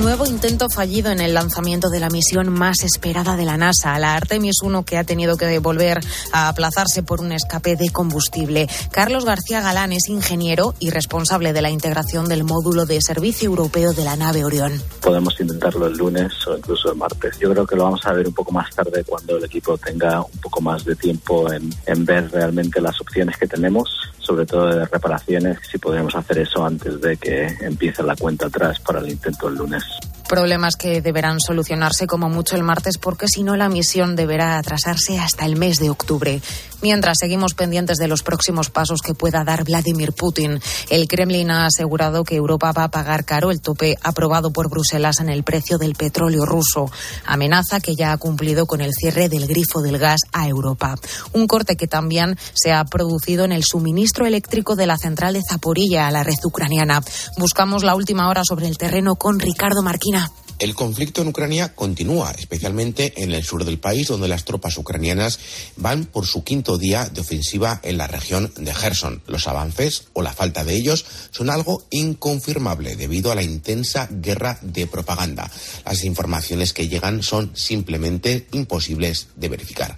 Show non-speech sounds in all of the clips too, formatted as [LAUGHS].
Nuevo intento fallido en el lanzamiento de la misión más esperada de la NASA, la Artemis 1, que ha tenido que volver a aplazarse por un escape de combustible. Carlos García Galán es ingeniero y responsable de la integración del módulo de servicio europeo de la nave Orión. Podemos intentarlo el lunes o incluso el martes. Yo creo que lo vamos a ver un poco más tarde cuando el equipo tenga un poco más de tiempo en, en ver realmente las opciones que tenemos, sobre todo de reparaciones, si podemos hacer eso antes de que empiece la cuenta atrás para el intento el lunes. Problemas que deberán solucionarse como mucho el martes porque si no la misión deberá atrasarse hasta el mes de octubre. Mientras seguimos pendientes de los próximos pasos que pueda dar Vladimir Putin, el Kremlin ha asegurado que Europa va a pagar caro el tope aprobado por Bruselas en el precio del petróleo ruso. Amenaza que ya ha cumplido con el cierre del grifo del gas a Europa. Un corte que también se ha producido en el suministro eléctrico de la central de Zaporilla a la red ucraniana. Buscamos la última hora sobre el terreno con Ricardo Marquina. El conflicto en Ucrania continúa, especialmente en el sur del país, donde las tropas ucranianas van por su quinto día de ofensiva en la región de Gerson. Los avances, o la falta de ellos, son algo inconfirmable debido a la intensa guerra de propaganda. Las informaciones que llegan son simplemente imposibles de verificar.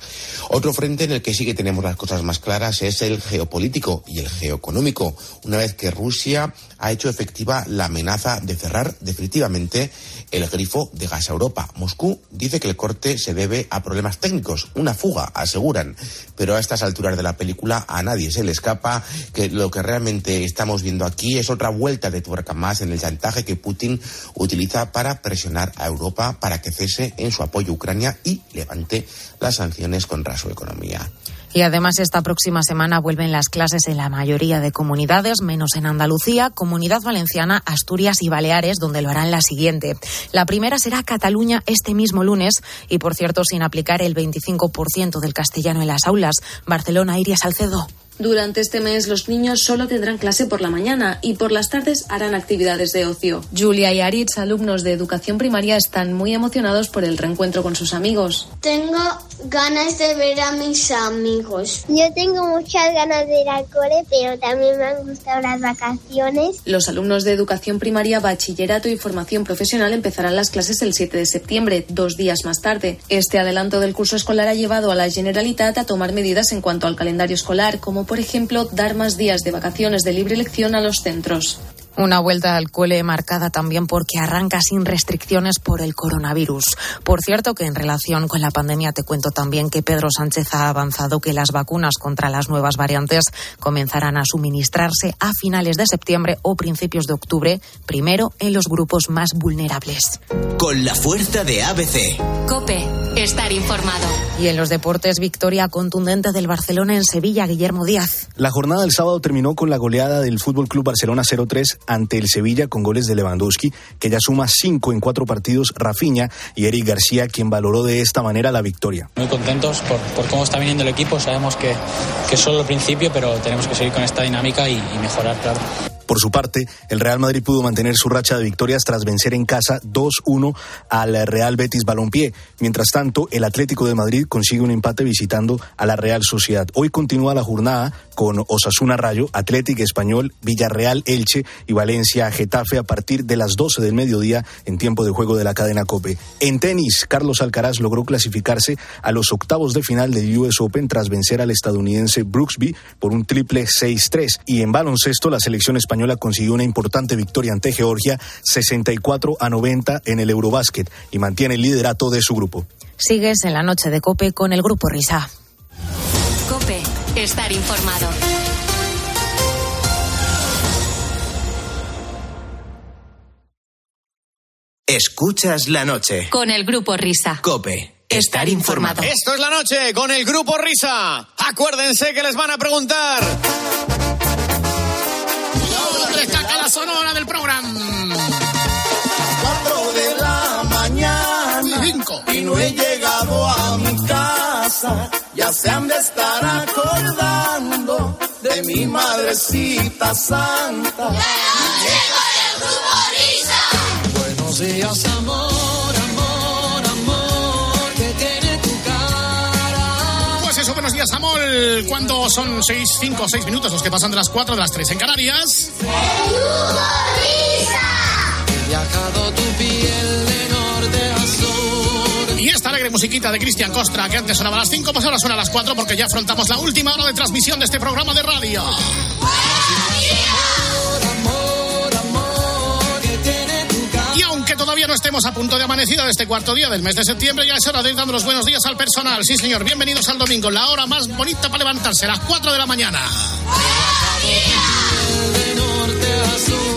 Otro frente en el que sí que tenemos las cosas más claras es el geopolítico y el geoeconómico. Una vez que Rusia ha hecho efectiva la amenaza de cerrar definitivamente el grifo de gas a Europa. Moscú dice que el corte se debe a problemas técnicos, una fuga, aseguran. Pero a estas alturas de la película a nadie se le escapa que lo que realmente estamos viendo aquí es otra vuelta de tuerca más en el chantaje que Putin utiliza para presionar a Europa para que cese en su apoyo a Ucrania y levante las sanciones contra su economía. Y además esta próxima semana vuelven las clases en la mayoría de comunidades, menos en Andalucía, Comunidad Valenciana, Asturias y Baleares, donde lo harán la siguiente. La primera será Cataluña este mismo lunes y, por cierto, sin aplicar el 25% del castellano en las aulas. Barcelona, Iria Salcedo. Durante este mes los niños solo tendrán clase por la mañana y por las tardes harán actividades de ocio. Julia y Aritz, alumnos de educación primaria, están muy emocionados por el reencuentro con sus amigos. Tengo ganas de ver a mis amigos. Yo tengo muchas ganas de ir al cole, pero también me han gustado las vacaciones. Los alumnos de educación primaria, bachillerato y formación profesional empezarán las clases el 7 de septiembre, dos días más tarde. Este adelanto del curso escolar ha llevado a la Generalitat a tomar medidas en cuanto al calendario escolar, como por ejemplo, dar más días de vacaciones de libre elección a los centros. Una vuelta al cole marcada también porque arranca sin restricciones por el coronavirus. Por cierto que en relación con la pandemia te cuento también que Pedro Sánchez ha avanzado que las vacunas contra las nuevas variantes comenzarán a suministrarse a finales de septiembre o principios de octubre, primero en los grupos más vulnerables. Con la fuerza de ABC. Cope, estar informado. Y en los deportes, victoria contundente del Barcelona en Sevilla, Guillermo Díaz. La jornada del sábado terminó con la goleada del Fútbol Club Barcelona 0-3 ante el Sevilla con goles de Lewandowski, que ya suma cinco en cuatro partidos, Rafinha y Eric García, quien valoró de esta manera la victoria. Muy contentos por, por cómo está viniendo el equipo, sabemos que, es solo el principio, pero tenemos que seguir con esta dinámica y mejorar, claro. Por su parte, el Real Madrid pudo mantener su racha de victorias tras vencer en casa 2-1 al Real Betis Balompié. Mientras tanto, el Atlético de Madrid consigue un empate visitando a la Real Sociedad. Hoy continúa la jornada con Osasuna Rayo, Atlético Español, Villarreal Elche y Valencia Getafe a partir de las 12 del mediodía en tiempo de juego de la cadena Cope. En tenis, Carlos Alcaraz logró clasificarse a los octavos de final del US Open tras vencer al estadounidense Brooksby por un triple 6-3. Y en baloncesto, la selección española consiguió una importante victoria ante Georgia 64 a 90 en el Eurobásquet y mantiene el liderato de su grupo. Sigues en la noche de Cope con el grupo Risa. Cope, estar informado. Escuchas la noche. Con el grupo Risa. Cope. Estar informado. Esto es la noche con el grupo Risa. Acuérdense que les van a preguntar. Sonora del programa. 4 de la mañana Cinco. y no he llegado a mi casa. Ya se han de estar acordando de mi madrecita santa. Buenos días, amor, buenos días, Amol. ¿Cuándo son 6, 5, 6 minutos los que pasan de las 4 de las 3 en Canarias? Y esta alegre musiquita de Cristian Costra, que antes sonaba a las 5, pues ahora suena a las 4 porque ya afrontamos la última hora de transmisión de este programa de radio. Y aunque todavía no estemos a punto de amanecida de este cuarto día del mes de septiembre, ya es hora de ir dando los buenos días al personal. Sí, señor, bienvenidos al domingo, la hora más bonita para levantarse, las 4 de la mañana.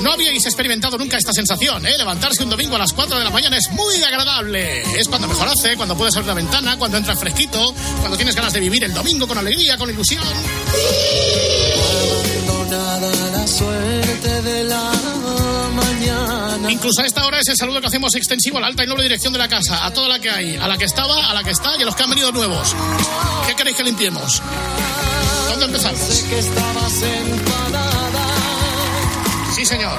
No habíais experimentado nunca esta sensación, ¿eh? Levantarse un domingo a las 4 de la mañana es muy agradable. Es cuando mejor hace, cuando puedes abrir la ventana, cuando entras fresquito, cuando tienes ganas de vivir el domingo con alegría, con ilusión. la suerte de. Incluso a esta hora es el saludo que hacemos extensivo a la alta y noble dirección de la casa, a toda la que hay, a la que estaba, a la que está y a los que han venido nuevos. ¿Qué queréis que limpiemos? ¿Dónde empezamos? Sé que estabas enfadada. Sí, señor.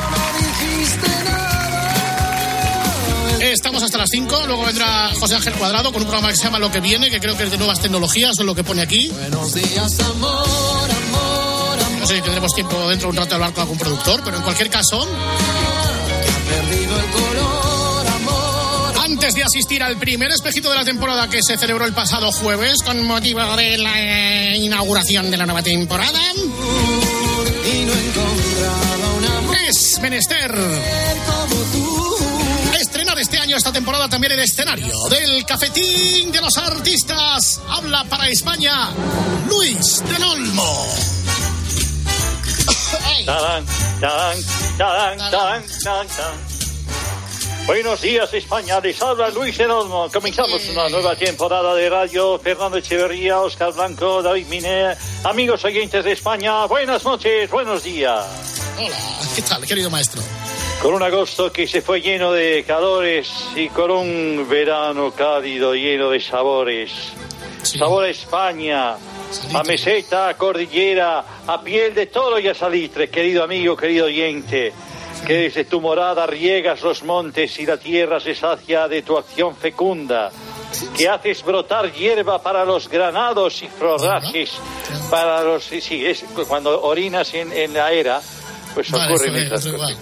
Estamos hasta las 5, luego vendrá José Ángel Cuadrado con un programa que se llama Lo que viene, que creo que es de nuevas tecnologías, es lo que pone aquí. Buenos días, amor, amor, amor. No sé si tendremos tiempo dentro de un rato de hablar con algún productor, pero en cualquier caso, antes de asistir al primer espejito de la temporada que se celebró el pasado jueves con motivo de la eh, inauguración de la nueva temporada, Y no es menester estrenar este año, esta temporada también el escenario del cafetín de los artistas. Habla para España Luis del Olmo. Ay. Buenos días, España. Les habla Luis Olmo. Comenzamos una nueva temporada de radio. Fernando Echeverría, Oscar Blanco, David Miner. Amigos oyentes de España, buenas noches, buenos días. Hola, ¿qué tal, querido maestro? Con un agosto que se fue lleno de calores y con un verano cálido lleno de sabores. Sí. Sabor a España, a meseta, a cordillera, a piel de toro y a salitre, querido amigo, querido oyente, que desde tu morada riegas los montes y la tierra se sacia de tu acción fecunda, que haces brotar hierba para los granados y forrajes, para los... Sí, es cuando orinas en, en la era, pues Vale, ocurren estas cosas. igual.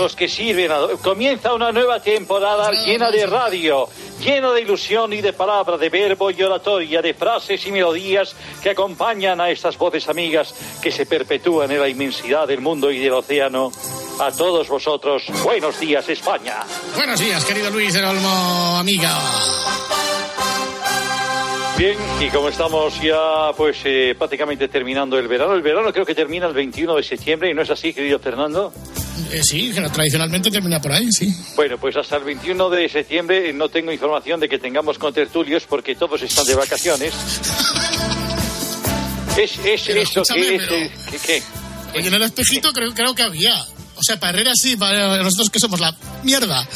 Los que sirven, a- comienza una nueva temporada llena de radio, llena de ilusión y de palabra, de verbo y oratoria, de frases y melodías que acompañan a estas voces amigas que se perpetúan en la inmensidad del mundo y del océano. A todos vosotros, buenos días España. Buenos días, querido Luis del Olmo, amiga. Bien, y como estamos ya pues eh, prácticamente terminando el verano, el verano creo que termina el 21 de septiembre, ¿y no es así, querido Fernando? Eh, sí, que tradicionalmente termina por ahí, sí. Bueno, pues hasta el 21 de septiembre no tengo información de que tengamos contertulios porque todos están de vacaciones. [LAUGHS] Es, eso que es... pero- eh, que- Oye, en el espejito creo, creo que había. O sea, para Herrera sí, para nosotros que somos la mierda.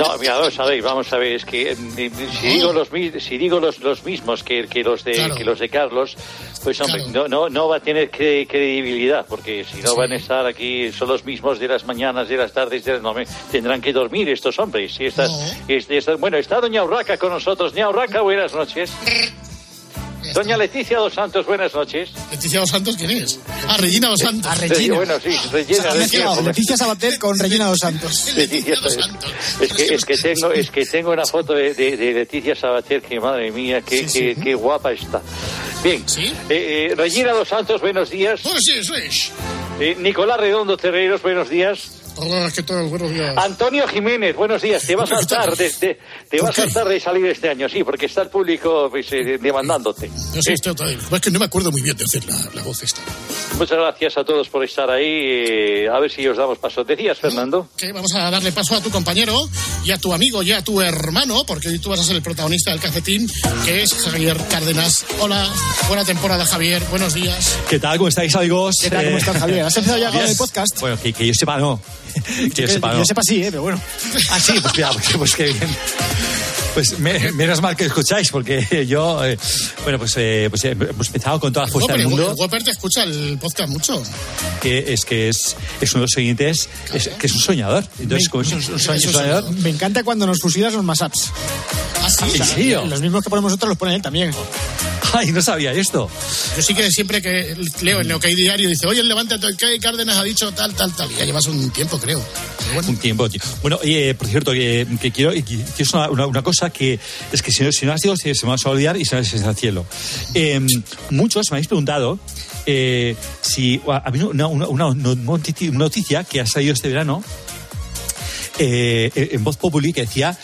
No, mira, vamos a ver, vamos a ver, es que eh, eh, si digo los si digo los, los mismos que, que los de Claro. que los de Carlos, pues hombre, Claro. no, no, no va a tener cre- credibilidad, porque si no Sí. van a estar aquí, son los mismos de las mañanas, de las tardes, de las no, tendrán que dormir estos hombres. Y estas, No. es- estas- bueno, está doña Urraca con nosotros. Doña Urraca, buenas noches. Doña Leticia Dos Santos, buenas noches. Leticia Dos Santos, ¿quién es? Ah, Regina Dos Santos. A Regina. Bueno, sí, Regina, Ha mezclado Regina. Leticia Sabater con Regina Dos Santos. [LAUGHS] Leticia, Dos es, Santos. es que, es que tengo es que tengo una foto de, de- de Leticia Sabater que madre mía qué, Sí, qué- sí. qué guapa está bien ¿Sí? Eh, eh, Regina dos Santos buenos días Pues sí, sí. Eh, Nicolás Redondo Terreros buenos días Hola, ¿qué tal? Buenos días. Antonio Jiménez buenos días. Te vas a hartar de, de- te ¿Por vas a hartar de salir este año sí porque está el público pues, eh, demandándote. Vez. Es que no me acuerdo muy bien de hacer la, la voz esta. muchas gracias a todos por estar ahí eh, a ver si os damos paso. Decías Fernando. Que vamos a darle paso a tu compañero y a tu amigo y a tu hermano, porque hoy tú vas a ser el protagonista del cafetín, que es Javier Cárdenas. Hola, buena temporada, Javier. Buenos días. ¿Qué tal? ¿Cómo estáis, amigos? ¿Qué tal? ¿Cómo estás, Javier? ¿Has empezado ya con el podcast? Bueno, que, que yo sepa, no. [LAUGHS] Que yo sepa, que no. yo sepa sí, ¿eh? pero bueno. Ah, sí, pues mira, pues, pues qué bien. Pues me- menos mal que escucháis, porque [LAUGHS] yo, eh, bueno, pues, eh, pues eh, hemos empezado con toda la No, fuerza pero del el mundo, Whopper te escucha el podcast mucho. que es que es, es uno de los oyentes, es, que es un soñador. Entonces, como es un, un soñ- Es un soñador, Me encanta cuando nos fusilas los mashups. Ah, sí. ¿En serio? Los mismos que ponemos nosotros los pone él también. [LAUGHS] Ay, no sabía esto. Yo sí que siempre que leo el OK Diario dice, oye, el Levante Cárdenas ha dicho tal, tal, tal. Y ya llevas un tiempo, creo. Bueno. Un tiempo, tío. Bueno, eh, por cierto, que, que quiero, que, que es una, una, una, cosa que es que si no, si no las digo, se, se me va a olvidar y se va al cielo. Eh, muchos me habéis preguntado eh, si ha habido una, una, una, noticia que ha salido este verano eh, en Voz Populi que decía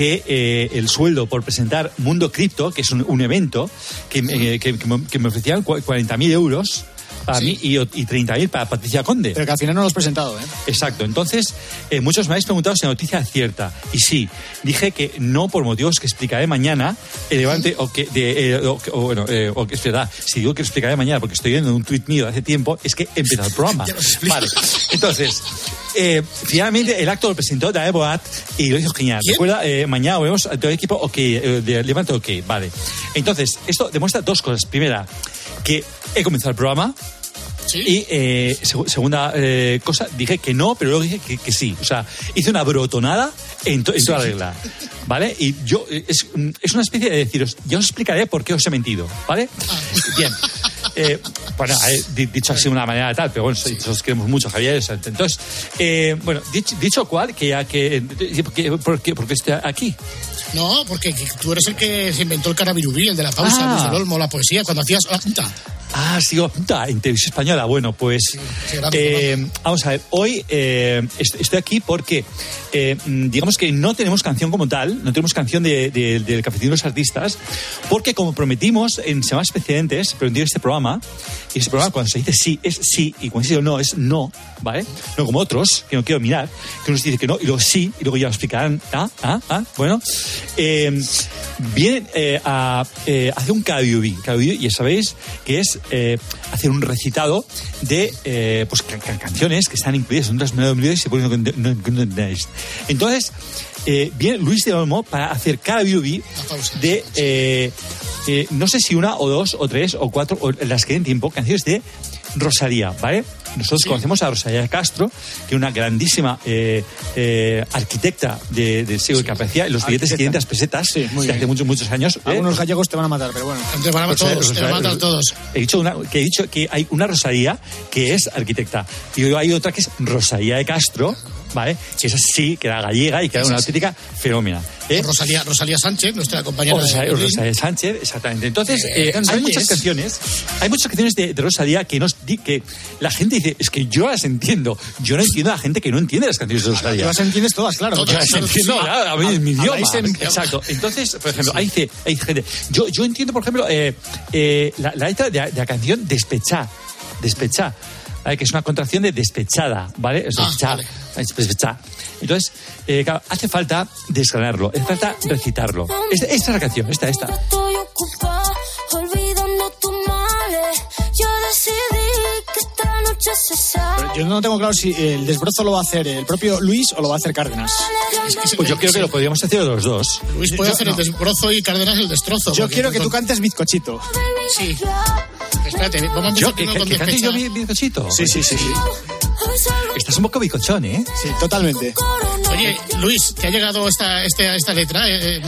que eh, el sueldo por presentar Mundo Cripto, que es un, un evento, que, eh, que, que, me, ofrecían 40.000 euros para sí. mí y, y 30.000 para Patricia Conde. Pero que al final no lo has presentado, ¿eh? Exacto. Entonces, eh, muchos me habéis preguntado si la noticia es cierta. Y sí, dije que no por motivos que explicaré mañana, el levante, o que, de, eh, o, o, bueno, eh, o que es verdad, si digo que lo explicaré mañana porque estoy viendo un tuit mío de hace tiempo, es que he empezado el programa. [LAUGHS] vale. Entonces, eh, finalmente el acto lo presentó Dae Boat y lo hizo genial. ¿Quién? Recuerda, eh, mañana vemos a todo el equipo OK, eh, de Levante OK, vale. Entonces, esto demuestra dos cosas. Primera, que he comenzado el programa. ¿Sí? Y eh, seg segunda eh, cosa, dije que no, pero luego dije que, que sí. O sea, hice una brotonada en, to en toda regla. ¿Vale? Y yo, eh, es, es, una especie de deciros, ya os explicaré por qué os he mentido. ¿Vale? Ah. Bien. [LAUGHS] Eh, bueno, eh, dicho así de una manera tal, pero bueno, nosotros queremos mucho, Javier. Entonces, eh, bueno, dicho, dicho, cual, que ya que. ¿Por qué, por qué aquí? No, porque tú eres el que se inventó el carabirubí, el de la pausa, ah. el Olmo, la poesía, cuando hacías la punta. Ah, sí, punta, en televisión española. Bueno, pues sí, sí, eh, vamos a ver. Hoy eh, estoy aquí porque, eh, digamos que no tenemos canción como tal, no tenemos canción de, de, del Cafetín de los Artistas, porque como prometimos en semanas precedentes, prometimos este programa, y este programa cuando se dice sí es sí, y cuando se dice no es no, ¿vale? No como otros, que no quiero mirar, que uno se dice que no, y luego sí, y luego ya lo explicarán. Ah, ah, ah, bueno. Vienen a hacer un KBUB, KBUB, ya sabéis que es eh, hacer un recitado de eh, pues, can can canciones que están incluidas en otras melodías y por eso no, no, no, Entonces, eh, viene Luis de Olmo para hacer cada BB de eh, no sé si una o dos o tres o cuatro, o las que den tiempo, canciones de Rosalía, ¿vale? Nosotros sí. conocemos a Rosalía Castro, que es una grandísima eh, eh, arquitecta de, del siglo sí. que aparecía en los billetes de 500 pesetas sí, de hace muchos, muchos años. ¿eh? Algunos gallegos te van a matar, pero bueno. Te van a matar todos, te van a matar todos. He dicho, una, que he dicho que hay una Rosalía que es arquitecta y hay otra que es Rosalía de Castro, ¿vale? Que es así, que era gallega y que era una auténtica fenómena. ¿eh? Rosalía, Rosalía Sánchez, nuestra compañera. Rosalía, de Rosalía Sánchez, exactamente. Entonces, eh, eh, hay muchas canciones, hay muchas canciones de, de, Rosalía que, nos, que la gente dice, es que yo las entiendo. Yo no entiendo a la gente que no entiende las canciones de Rosalía. Tú las entiendes todas, claro. Todas, yo las entiendo, claro, a mí, en mi idioma. Exacto. Entonces, por ejemplo, hay, hay gente. Yo, yo entiendo, por ejemplo, eh, eh, la, la letra de, de, la canción Despechá. Despechá. ¿Vale? que es una contracción de despechada, ¿vale? Es despechada. Ah, vale. Entonces, eh, claro, hace falta desgranarlo, hace falta recitarlo. Esta, esta es la canción, esta, esta. Yo que no tengo claro si el desbrozo lo va a hacer el propio Luis o lo va a hacer Cárdenas. Pues yo creo que lo podríamos hacer los dos. Luis puede yo, hacer no. el desbrozo y Cárdenas el destrozo. Yo quiero que tú cantes bizcochito. Sí. Espérate, vamos a empezar yo, que, con que, que cante yo bizcochito. Sí, sí, sí, sí. Estás un poco bicochón, ¿eh? Sí, totalmente. Oye, Luis, ¿te ha llegado esta, esta, esta letra? Eh,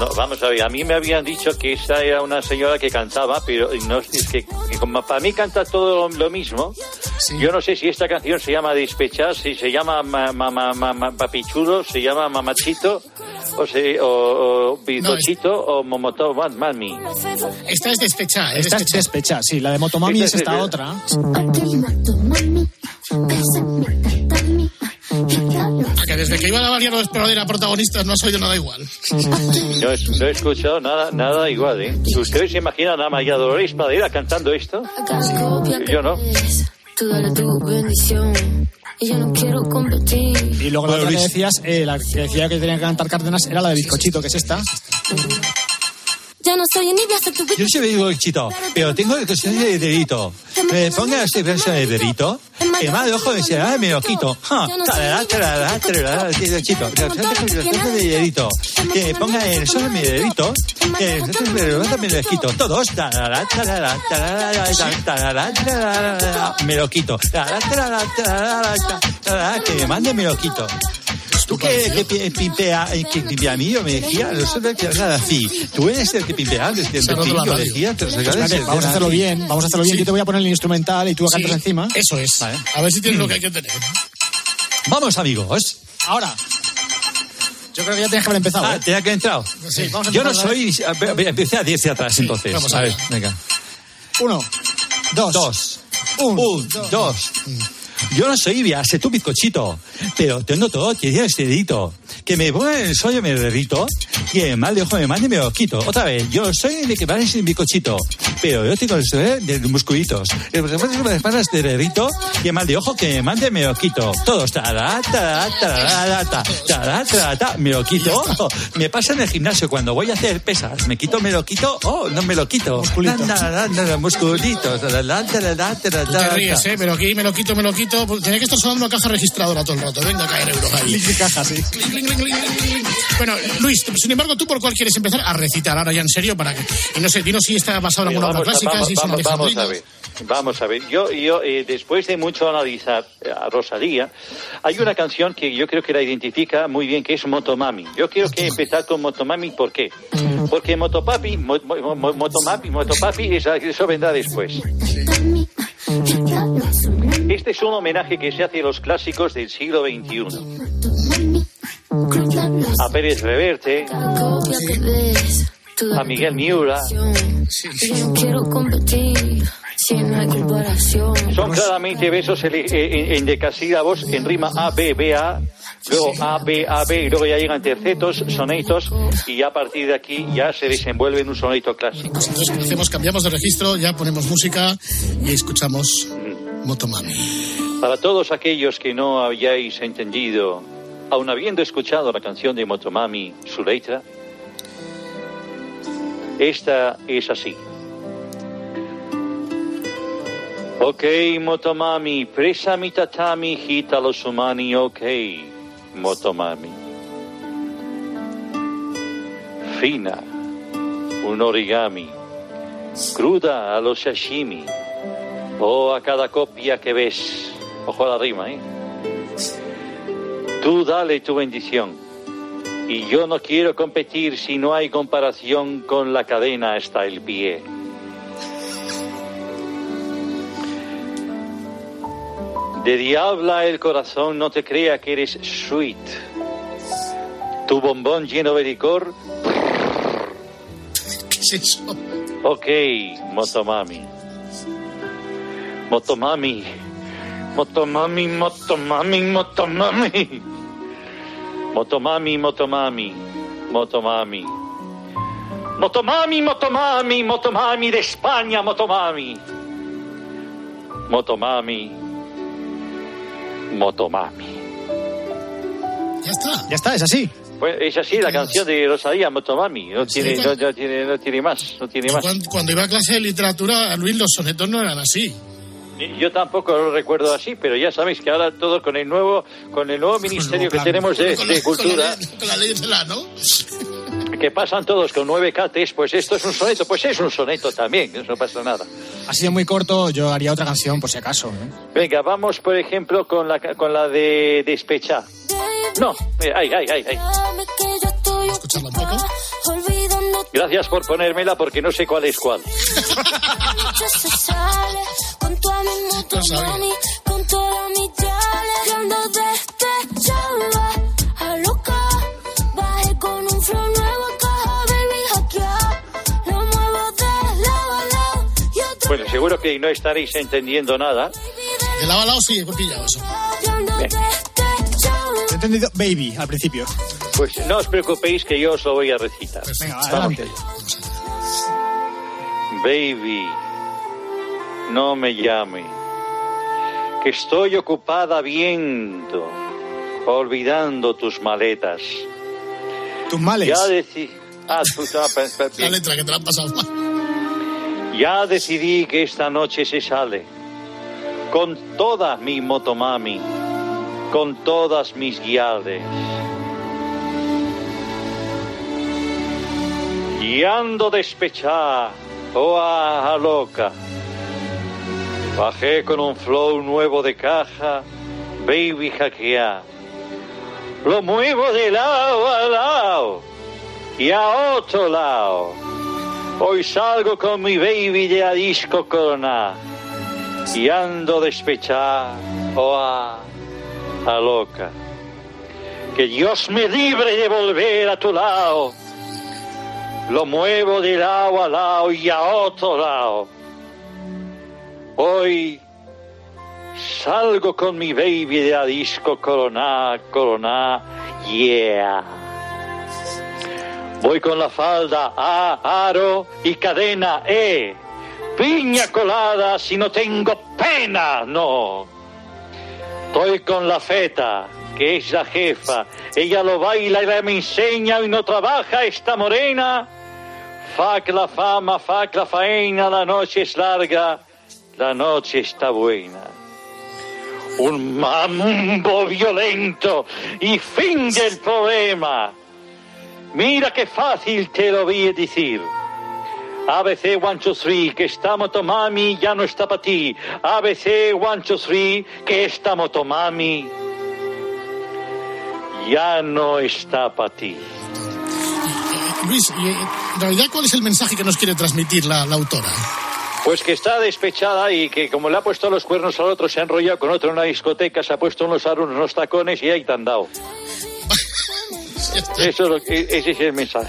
no, vamos a ver, a mí me habían dicho que esta era una señora que cantaba, pero no, es que, que como para mí canta todo lo mismo, sí. yo no sé si esta canción se llama Despechar, si se llama ma, ma, ma, Papichulo, se llama Mamachito, o, se, o, o no, es... o Momoto Mami. Esta es Despechar. Esta es Despechar, sí, la de Motomami esta es esta es, otra. A que desde que iba a María López era protagonista no has oído nada igual. No, no he escuchado nada, nada igual, ¿eh? ¿Ustedes se imaginan a María Dolores Madeira cantando esto? Yo no. Y yo no quiero competir. Y luego la otra que decías, eh, la que decía que tenía que cantar Cárdenas era la de Bizcochito, que es esta. Ya no soy tu Yo sí chito, pero tengo el cuestión de dedito. Me ponga este verso de dedito. El mal de ojo me ah, me lo quito. Tarará, tarará, tarará, chito. de dedito. Que ponga el sol mi dedito. Que me lo quito. Todos. Tarará, tarará, tarará, tarará, tarará, me lo quito. Tarará, tarará, tarará, que me mande me lo quito. ¿Tú qué, qué pi- pimpea, eh, que pimpea a mí? Yo me decía, no sé que nada así. Tú eres el que pimpea, el que yo decía, te los Espérate, regales, vamos a hacerlo bien, vamos a hacerlo bien. Sí. Yo te voy a poner el instrumental y tú cantas Sí, encima. Eso es. A ver si tienes lo que hay que tener. Vamos, amigos. Ahora. Yo creo que ya tienes que haber empezado. Ah, ¿eh? tenía que haber entrado. Sí, vamos a Yo no soy. ver, Empecé a 10 de atrás, entonces. vamos a ver, venga. Uno, dos, Dos. un, Un, dos. Yo no soy viase tu bizcochito, pero tengo todo, tiene este dedito. Que me pone el sueño me derrito, y el mal de ojo me mande y me lo quito. Otra vez, yo soy de que parece un bizcochito, pero yo tengo el sueño de musculitos. El de espadas de derrito, y el mal de ojo que me mande me lo quito. Todos, tará, tará, tará, tará, tará, me lo quito. Me pasa en el gimnasio cuando voy a hacer pesas, me quito, me lo quito, oh, no me lo quito. Musculitos. Tú te ríes, ¿eh? Pero aquí me lo quito, me lo quito. Tiene que estar sonando la caja registradora todo el rato. Venga a caer de caja, sí. Bueno, Luis, sin embargo, ¿tú por cuál quieres empezar a recitar ahora ya en serio? para que y No sé, dinos si está basado en alguna obra clásica, vamos- si es vamos- vamos a ver. Vamos a ver. Yo, yo eh, después de mucho analizar eh, a Rosalía, hay una canción que yo creo que la identifica muy bien, que es Motomami. Yo quiero que empezar con Motomami, ¿por qué? Porque Motopapi, mo- mo- mo- Motomapi, Motopapi, [LAUGHS] eso vendrá después. Este es un homenaje que se hace a los clásicos del siglo XXI. A Pérez Reverte, a Miguel Miura. Son claramente versos en, en, en decasílabos en rima A, B, B, A, luego A, B, A, B, y luego ya llegan tercetos, sonetos, y ya a partir de aquí ya se desenvuelve en un soneto clásico. Pues entonces, ¿qué hacemos? Cambiamos de registro, ya ponemos música y escuchamos Motomami. Para todos aquellos que no hayáis entendido, aun habiendo escuchado la canción de Motomami, su letra, esta es así. Ok, Motomami, presa mi tatami, hita los humani, ok, Motomami. Fina, un origami, cruda a los sashimi, o a cada copia que ves. Ojo a la rima, ¿eh? Tú dale tu bendición. Y yo no quiero competir si no hay comparación con la cadena hasta el pie. De diabla el corazón, no te crea que eres sweet. Tu bombón lleno de licor, [LAUGHS] ¿Qué es eso? ok, Motomami. Motomami. Motomami, Motomami, Motomami. Motomami, Motomami, Motomami. Motomami, Motomami, Motomami de España, Motomami. Motomami, Motomami. Ya está. Ya está, es así. Pues es así la canción de Rosalía, Motomami. No Sí, tiene, no, tiene, no tiene más, no tiene más. Cuando, cuando iba a clase de literatura, Luis, los sonetos no eran así. Yo tampoco lo recuerdo así, pero ya sabéis que ahora todos con el nuevo, con el nuevo ministerio que tenemos de, Con la- de con la cultura, ley- Con la ley de la, ¿no? que pasan todos con nueve cates, pues esto es un soneto, pues es un soneto también, no pasa nada. Ha sido muy corto, yo haría otra canción por si acaso. ¿eh? Venga, vamos por ejemplo con la, con la de Despecha. No, eh, ay, ay, ay, ay. Un poco. Gracias por ponérmela porque no sé cuál es cuál. [LAUGHS] sabía. Lo muevo de lado a lado y otra Bueno, seguro que no estaréis entendiendo nada. De lado a lado sí, he pillado eso. Bien. He entendido baby al principio. Pues no os preocupéis que yo os lo voy a recitar. Venga, Vamos adelante. allá. Baby, no me llame, que estoy ocupada viendo, olvidando tus maletas. Tus males. Ya decidí... Ah, tú- pe- pe- La letra que te la han pasado mal. ya decidí que esta noche se sale con toda mi motomami, con todas mis guiales. Y ando despechada, oh ah, loca. Bajé con un flow nuevo de caja, baby hackear. Lo muevo de lado a lado y a otro lado. Hoy salgo con mi baby de a disco corona y ando despechada o a, a loca. Que Dios me libre de volver a tu lado. Lo muevo de lado a lado y a otro lado. Hoy salgo con mi baby de a disco corona, corona, yeah. Voy con la falda A, aro y cadena E. Piña colada si no tengo pena, no. Estoy con la feta, que es la jefa. Ella lo baila y la me enseña y no trabaja esta morena. Fac la fama, fac la faena, la noche es larga, la noche está buena. Un mambo violento y fin del problema. Mira qué fácil te lo voy a decir. ABC one, two, three, que esta motomami ya no está para ti. ABC one, two, three, que esta motomami ya no está para ti. Luis, eh, en realidad, ¿cuál es el mensaje que nos quiere transmitir la autora? Pues que está despechada y que como le ha puesto los cuernos al otro, se ha enrollado con otro en una discoteca, se ha puesto unos aros, unos tacones y ahí te han dado. [LAUGHS] Eso es lo que- ese es el mensaje.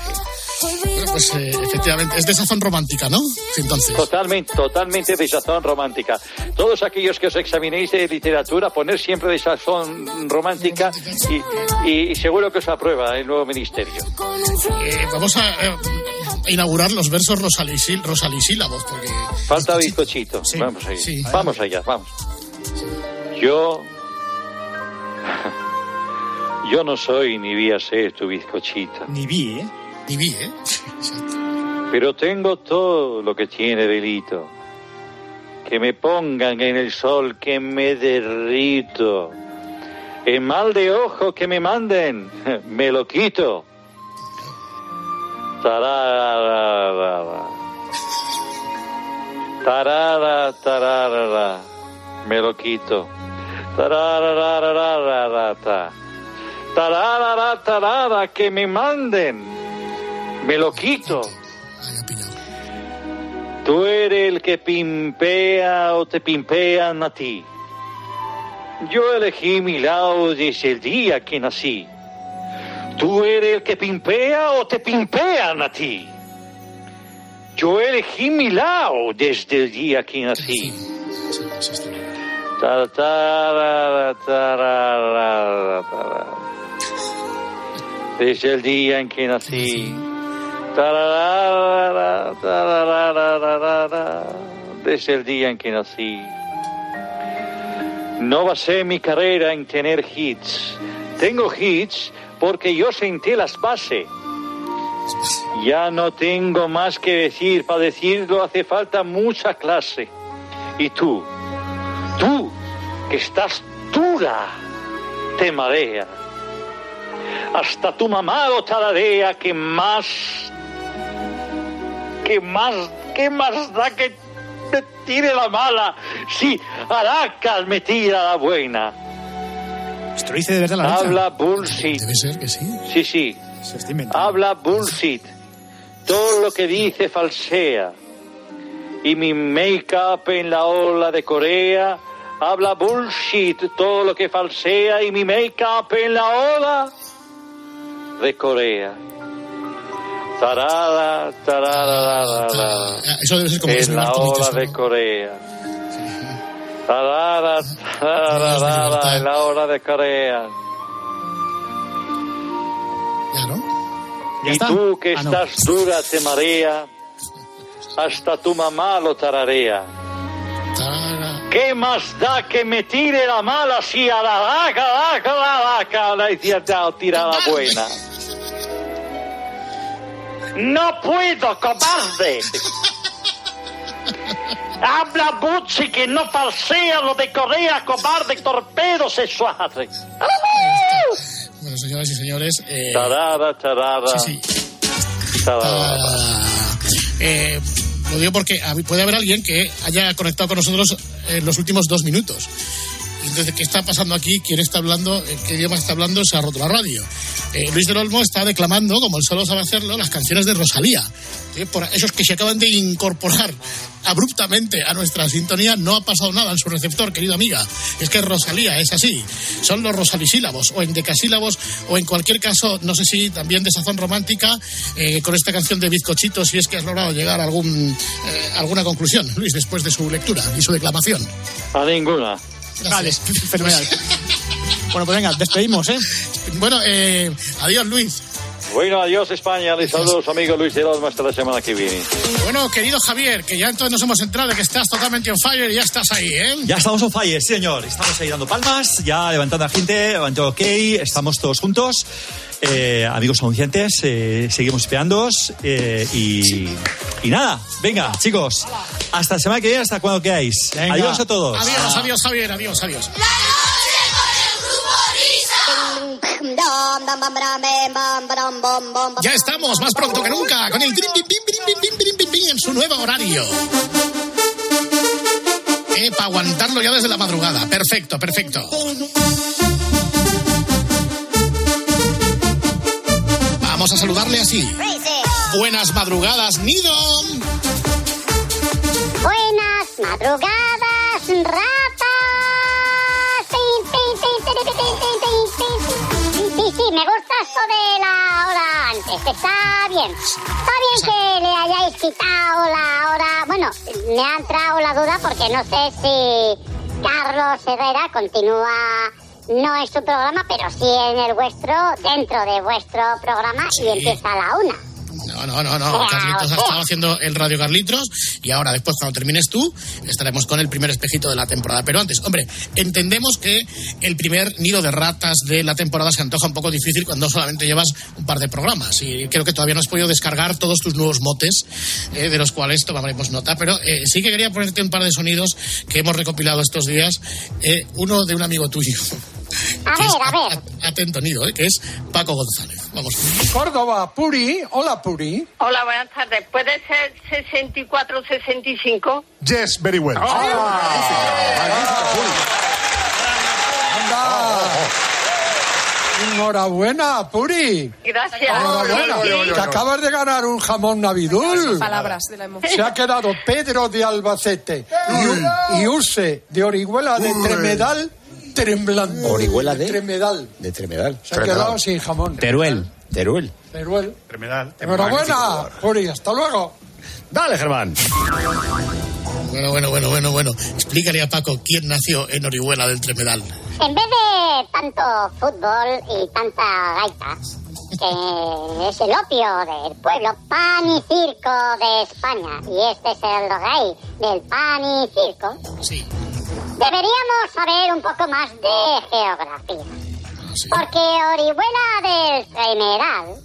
Pues eh, efectivamente, es de sazón romántica, ¿no? Entonces. Totalmente, totalmente de sazón romántica. Todos aquellos que os examinéis de literatura, poner siempre de sazón romántica y, y seguro que os aprueba el nuevo ministerio. Eh, vamos a, eh, inaugurar los versos rosalisí- rosalisílabos, porque Falta bizcochito. Vamos allá. Sí. Vamos allá, vamos. Yo. [LAUGHS] Yo no soy ni vi a ser tu bizcochito. Ni vi, ¿eh? ¿Eh? [LAUGHS] Pero tengo todo lo que tiene delito. Que me pongan en el sol, que me derrito. El mal de ojo que me manden, [LAUGHS] me lo quito. Tararara. Tarara, tararara. Me lo quito. Tararara, tararara, tarara, que me manden. Me lo quito. Tú eres el que pimpea o te pimpean a ti. Yo elegí mi lado desde el día que nací. Tú eres el que pimpea o te pimpean a ti. Yo elegí mi lado desde el día que nací. Desde el día en que nací. Desde el día en que nací. No basé mi carrera en tener hits. Tengo hits porque yo senté las bases. Ya no tengo más que decir. Para decirlo hace falta mucha clase. Y tú, tú, que estás dura, te marea. Hasta tu mamá lo tararea que más, que más, que más da que te tire la mala si Aracas me tira la buena. Esto lo dice de verdad la. Habla bullshit. Debe ser que sí. Sí, sí. Se está inventando. Habla bullshit. Todo lo que dice falsea. Y mi make-up en la ola de Corea habla bullshit. Todo lo que falsea y mi make-up en la ola de Corea. Tarada, tarada, tarada. Ah, Eso debe ser como En la ola de Corea. Tarada, tarada, tarada, en la ola de Corea. Ya, ¿no? Y tú que estás dura te marea, hasta tu mamá lo tararea. ¿Qué más da que me tire la mala si a la vaca, vaca, la vaca la izquierda tira la buena? [LAUGHS] No puedo, cobarde. [LAUGHS] Habla Butzi que no falsea lo de Corea, cobarde, torpedo sexual. Bueno, señoras y señores, eh, Tarada, tarada. Sí, Tarada. eh, lo digo porque puede haber alguien que haya conectado con nosotros en los últimos dos minutos. Entonces, ¿qué está pasando aquí? ¿Quién está hablando? ¿En ¿Qué idioma está hablando? Se ha roto la radio. Eh, Luis del Olmo está declamando, como él solo sabe hacerlo, las canciones de Rosalía. ¿sí? Por esos que se acaban de incorporar abruptamente a nuestra sintonía, no ha pasado nada en su receptor, querida amiga. Es que Rosalía es así. Son los rosalisílabos, o en decasílabos, o en cualquier caso, no sé si también de sazón romántica, eh, con esta canción de Bizcochito, si es que has logrado llegar a algún, eh, alguna conclusión, Luis, después de su lectura y su declamación. A ninguna. Vale, fenomenal. [LAUGHS] bueno, pues venga, despedimos, ¿eh? Bueno, eh, adiós, Luis. Bueno, adiós España. Les saludo a su amigo Luis Olmo hasta la semana que viene. Bueno, querido Javier, que ya entonces nos hemos entrado de que estás totalmente on fire y ya estás ahí, ¿eh? Ya estamos on fire, sí, señor. Estamos ahí dando palmas, ya levantando a la gente, levantando ok, estamos todos juntos. Eh, amigos anunciantes, eh, seguimos esperándoos eh, y, y nada, venga, chicos, hasta la semana que viene, hasta cuando queráis. Venga. Adiós a todos. Adiós, adiós, Javier, adiós, adiós. Ya estamos más pronto que nunca con el trim, pim, pim, pim, pim, en su nuevo horario. Eh, para aguantarlo ya desde la madrugada. Perfecto, perfecto. Vamos a saludarle así. Buenas madrugadas, Nido. Buenas madrugadas, ratas. Sí, sí, me gusta esto de la hora antes. Está bien. Está bien que le hayáis quitado la hora. Bueno, me ha entrado la duda porque no sé si Carlos Herrera continúa. No en su programa, pero sí en el vuestro, dentro de vuestro programa, y empieza a la una. No, no, no, no. Carlitos ha estado haciendo el Radio Carlitos y ahora después cuando termines tú estaremos con el primer espejito de la temporada. Pero antes, hombre, entendemos que el primer nido de ratas de la temporada se antoja un poco difícil cuando solamente llevas un par de programas y creo que todavía no has podido descargar todos tus nuevos motes eh, de los cuales tomaremos nota. Pero eh, sí que quería ponerte un par de sonidos que hemos recopilado estos días. Eh, uno de un amigo tuyo. A que es ver, a ver. atento nido, eh, que es Paco González. Vamos. Córdoba, Puri. Hola, Puri. Hola, buenas tardes. ¿Puede ser 64 65? Yes, very well. Enhorabuena, Puri. Gracias. Enhorabuena. Te acabas de ganar un jamón navidul. Palabras de la emoción. Se ha quedado Pedro de Albacete y, y Urse de Orihuela de Tremedal temblando. ¿Orihuela de? Tremedal. De Tremedal. Se ha quedado sin jamón. Teruel. Teruel. Teruel. Tremedal. Enhorabuena, Puri. Hasta luego. Dale, Germán. Bueno, bueno, bueno, bueno, bueno. Explícale a Paco quién nació en Orihuela del Tremedal. En vez de tanto fútbol y tanta gaita, que es el opio del pueblo, pan y circo de España, y este es el rey del pan y circo, deberíamos saber un poco más de geografía. Porque Orihuela del Tremeral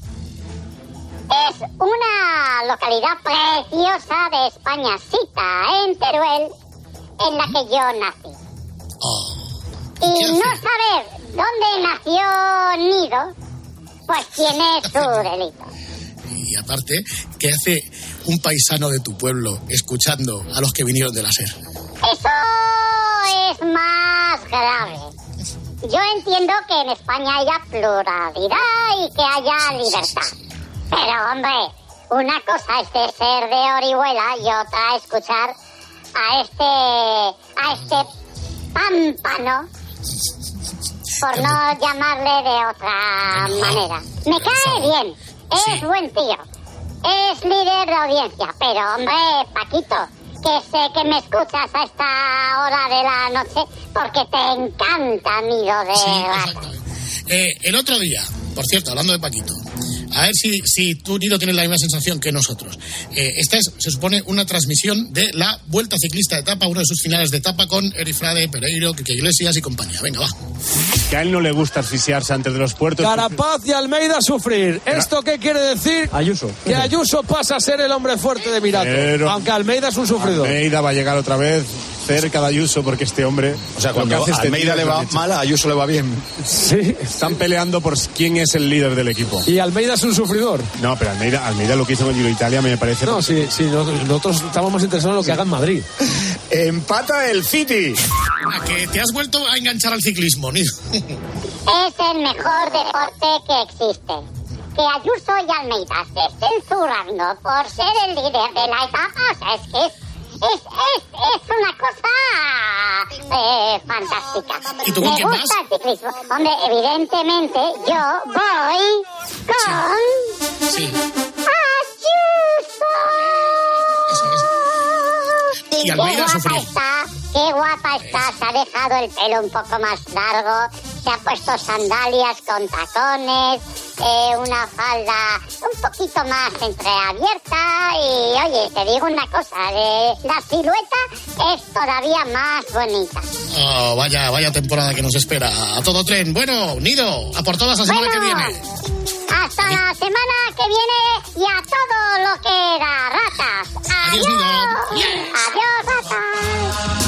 es una localidad preciosa de España, cita en Teruel, en la que yo nací. Y no saber dónde nació Nido, pues tiene su [LAUGHS] delito. Y aparte, ¿qué hace un paisano de tu pueblo escuchando a los que vinieron de la SER? Eso es más grave. Yo entiendo que en España haya pluralidad y que haya libertad. Pero, hombre, una cosa es de ser de Orihuela y otra escuchar a este. a este pámpano, por no llamarle de otra manera. Me cae bien, es buen tío, es líder de audiencia, pero, hombre, Paquito, que sé que me escuchas a esta hora de la noche porque te encanta Nido de Rata. Eh, el otro día, por cierto, hablando de Paquito, a ver si, si tú, Nido, tienes la misma sensación que nosotros. Eh, esta es, se supone, una transmisión de la Vuelta Ciclista de Etapa, uno de sus finales de etapa con Erifrade, Pereiro, Quique Iglesias y compañía. Venga, va. Que a él no le gusta asfixiarse antes de los puertos. Carapaz y Almeida sufrir. ¿Esto qué quiere decir? Ayuso. Que Ayuso pasa a ser el hombre fuerte de Mirato. Pero- Aunque Almeida es un sufridor. Almeida va a llegar otra vez cerca de Ayuso porque este hombre. O sea, lo que cuando hace a este Almeida tío le va mal, a Ayuso le va bien. Sí, están peleando por quién es el líder del equipo. Y Almeida es un sufridor. No, pero Almeida, Almeida lo que hizo en el Giro Italia me parece. No, sí, sí, nosotros, estamos más interesados en lo que haga en Madrid. [LAUGHS] Empata el City. A que te has vuelto a enganchar al ciclismo, Nido. [LAUGHS] Es el mejor deporte que existe. Que Ayuso y Almeida se estén zurrando por ser el líder de la etapa, o sea, es que es, es, es, es fantástica. ¿Y tú con Me quién gusta el ciclismo. Hombre, evidentemente yo voy con Sí. Y Almeida qué sufrió. guapa está, qué guapa está. Se ha dejado el pelo un poco más largo, se ha puesto sandalias con tacones, eh, una falda un poquito más entreabierta y, oye, te digo una cosa, eh, la silueta es todavía más bonita. Oh, vaya, vaya temporada que nos espera. A todo tren. Bueno, Nido, a por todas la semana que viene. Hasta la semana que viene y a todo lo que era ratas. Adiós, Nido. Adiós, ratas.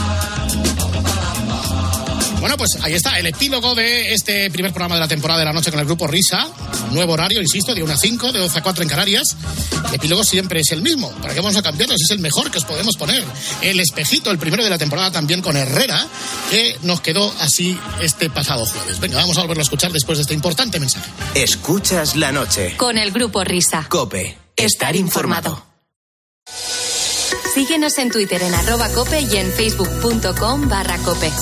Bueno, pues ahí está el epílogo de este primer programa de la temporada de la noche con el grupo Risa. Nuevo horario, insisto, de 1 a 5, de 12 a 4 en Canarias. El epílogo siempre es el mismo. ¿Para qué vamos a cambiarlo? Si es el mejor que os podemos poner. El espejito, el primero de la temporada también con Herrera, que nos quedó así este pasado jueves. Venga, vamos a volverlo a escuchar después de este importante mensaje. Escuchas la noche. Con el grupo Risa. Cope. Estar informado. Síguenos en Twitter en arroba cope y en facebook.com barra cope.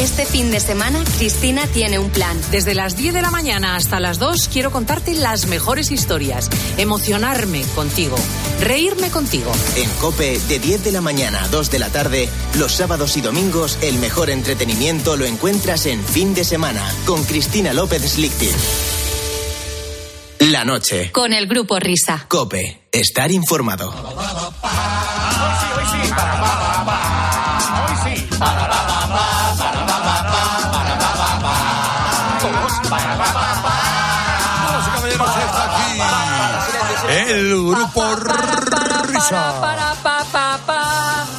Este fin de semana, Cristina tiene un plan. Desde las 10 de la mañana hasta las 2 quiero contarte las mejores historias, emocionarme contigo, reírme contigo. En Cope, de 10 de la mañana a 2 de la tarde, los sábados y domingos, el mejor entretenimiento lo encuentras en fin de semana, con Cristina López Slichting. La noche. Con el grupo Risa. Cope. Estar informado. Damas y caballeros, está aquí el grupo Risa.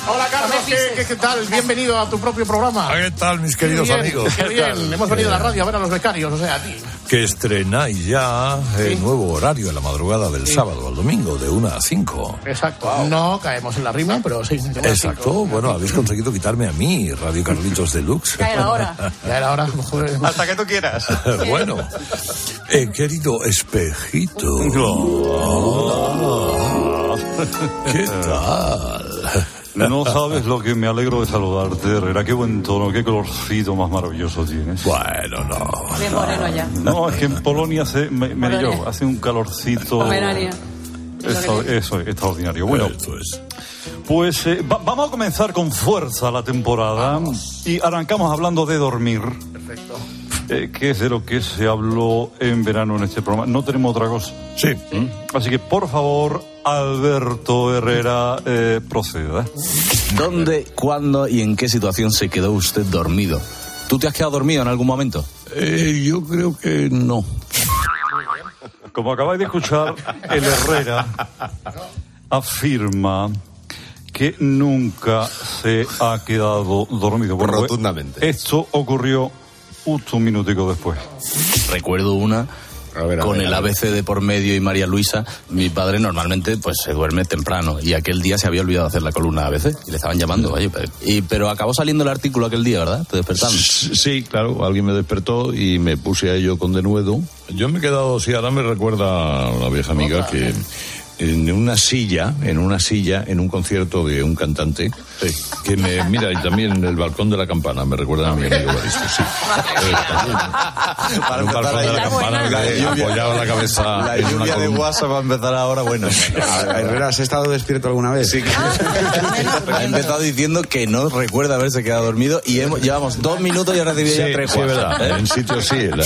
Hola, Carlos, ¿qué, qué, qué tal? Bienvenido a tu propio programa. ¿Qué tal, mis queridos Bien, amigos? qué bien. Hemos venido a la radio a ver a los becarios, o sea, a ti. Que estrenáis ya el nuevo horario en la madrugada del sábado al domingo, de 1 a 5. Exacto. No caemos en la rima, pero sí. Exacto. Bueno, habéis conseguido quitarme a mí, Radio Carlitos Deluxe. Ya era hora. [LAUGHS] Ya era hora. joder. Hasta que tú quieras. [LAUGHS] bueno, eh, querido espejito. ¿Qué tal? No sabes lo que me alegro de saludarte, Herrera. Qué buen tono, qué colorcito más maravilloso tienes. Bueno, no. Bien moreno ya. No, es que en Polonia hace, me, me Polonia. yo, hace un calorcito. Pomerania. Eso, eso es extraordinario. Bueno, pues eh, va- vamos a comenzar con fuerza la temporada y arrancamos hablando de dormir. Perfecto. Eh, que es de lo que se habló en verano en este programa. No tenemos otra cosa. Sí. Así que, por favor, Alberto Herrera, eh, proceda. ¿Dónde, cuándo y en qué situación se quedó usted dormido? ¿Tú te has quedado dormido en algún momento? Eh, yo creo que no. Como acabáis de escuchar, el Herrera afirma que nunca se ha quedado dormido. Bueno, pues, Rotundamente. Esto ocurrió justo un minutico después. Recuerdo una ver, a con ver, el a. ABC de por medio y María Luisa. Mi padre normalmente pues se duerme temprano y aquel día se había olvidado hacer la columna ABC y le estaban llamando. Oye, pero, y, pero acabó saliendo el artículo aquel día, ¿verdad? Te despertaron. Sí, claro, alguien me despertó y me puse a ello con denuedo. Yo me he quedado, sí, ahora me recuerda a una vieja amiga que en una silla, en una silla, en un concierto de un cantante, que me, mira, y también en el balcón de la campana, me recuerda a mi amigo Baristo, sí. Eh, también. En un balcón de la campana, que apoyaba la cabeza La en una lluvia de columna. WhatsApp va a empezar ahora, bueno. Herrera, ¿has estado despierto alguna vez? Sí. Ha empezado diciendo que no recuerda haberse quedado dormido y hemos, llevamos dos minutos y ha recibido Sí, ya tres sí, es WhatsApp, verdad. ¿eh? En sitios sí. la-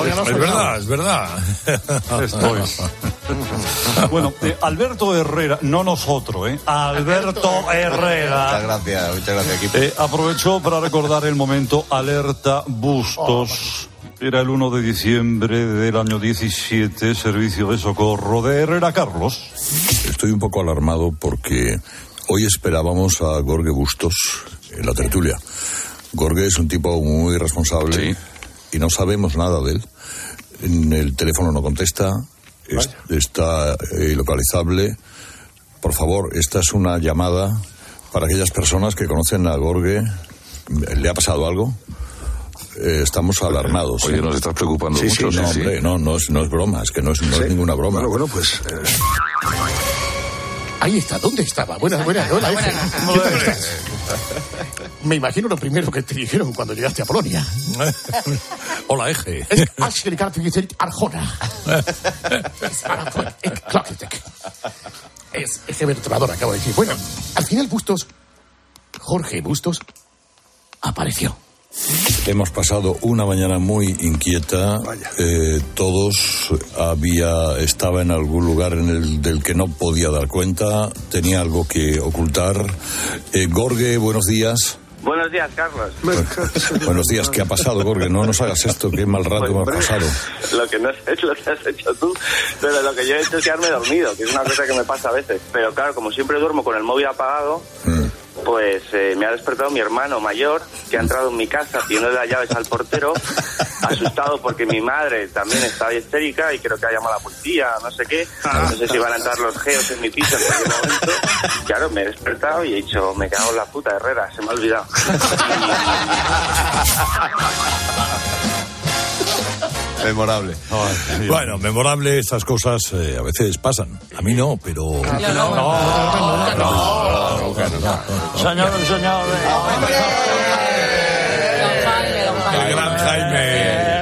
Es verdad, es verdad. Esto es. Bueno, eh, Alberto Herrera, no nosotros, ¿eh? Alberto Herrera. Muchas gracias, muchas gracias, equipo. Eh, aprovechó para recordar el momento alerta Bustos. Era el 1 de diciembre del año 17, servicio de socorro de Herrera Carlos. Estoy un poco alarmado porque hoy esperábamos a Gorge Bustos en la tertulia. Gorge es un tipo muy responsable y no sabemos nada de él. El teléfono no contesta, es- está eh, ilocalizable. Por favor, esta es una llamada Para aquellas personas que conocen a Gorge, ¿le ha pasado algo? Eh, estamos alarmados. Oye, nos estás preocupando Sí, mucho, no, sí, sí. hombre, no, no es, no es broma, es que no es, no es ninguna broma. Bueno, bueno, pues. eh, Ahí está, ¿dónde estaba? Buenas, buenas, hola, Efe. ¿Qué tal estás? Me imagino lo primero que te dijeron cuando llegaste a Polonia. [LAUGHS] Hola, Eje. Arjona. Es ese vertebrador, acabo de decir. Bueno, al final Bustos, Jorge Bustos, apareció. Hemos pasado una mañana muy inquieta. Eh, todos había estaba en algún lugar en el del que no podía dar cuenta. Tenía algo que ocultar. Eh, Gorge, buenos días. Buenos días, Carlos. Buenos días. ¿Qué ha pasado, Gorge? No nos hagas esto. Qué mal rato hemos pasado. Lo que no es lo que has hecho tú, pero lo que yo he hecho es quedarme dormido, que es una cosa que me pasa a veces. Pero claro, como siempre duermo con el móvil apagado, pues eh, me ha despertado mi hermano mayor, que ha entrado en mi casa pidiendo las llaves al portero, [LAUGHS] asustado porque mi madre también estaba histérica y creo que ha llamado a la policía, no sé qué. No sé si van a entrar los geos en mi piso en cualquier momento. [LAUGHS] Claro, me he despertado y he dicho, me cago en la puta Herrera, se me ha olvidado. [LAUGHS] Memorable. Bueno, memorable, estas cosas eh, a veces pasan. A mí no, pero... Señores, señores. El gran Jaime.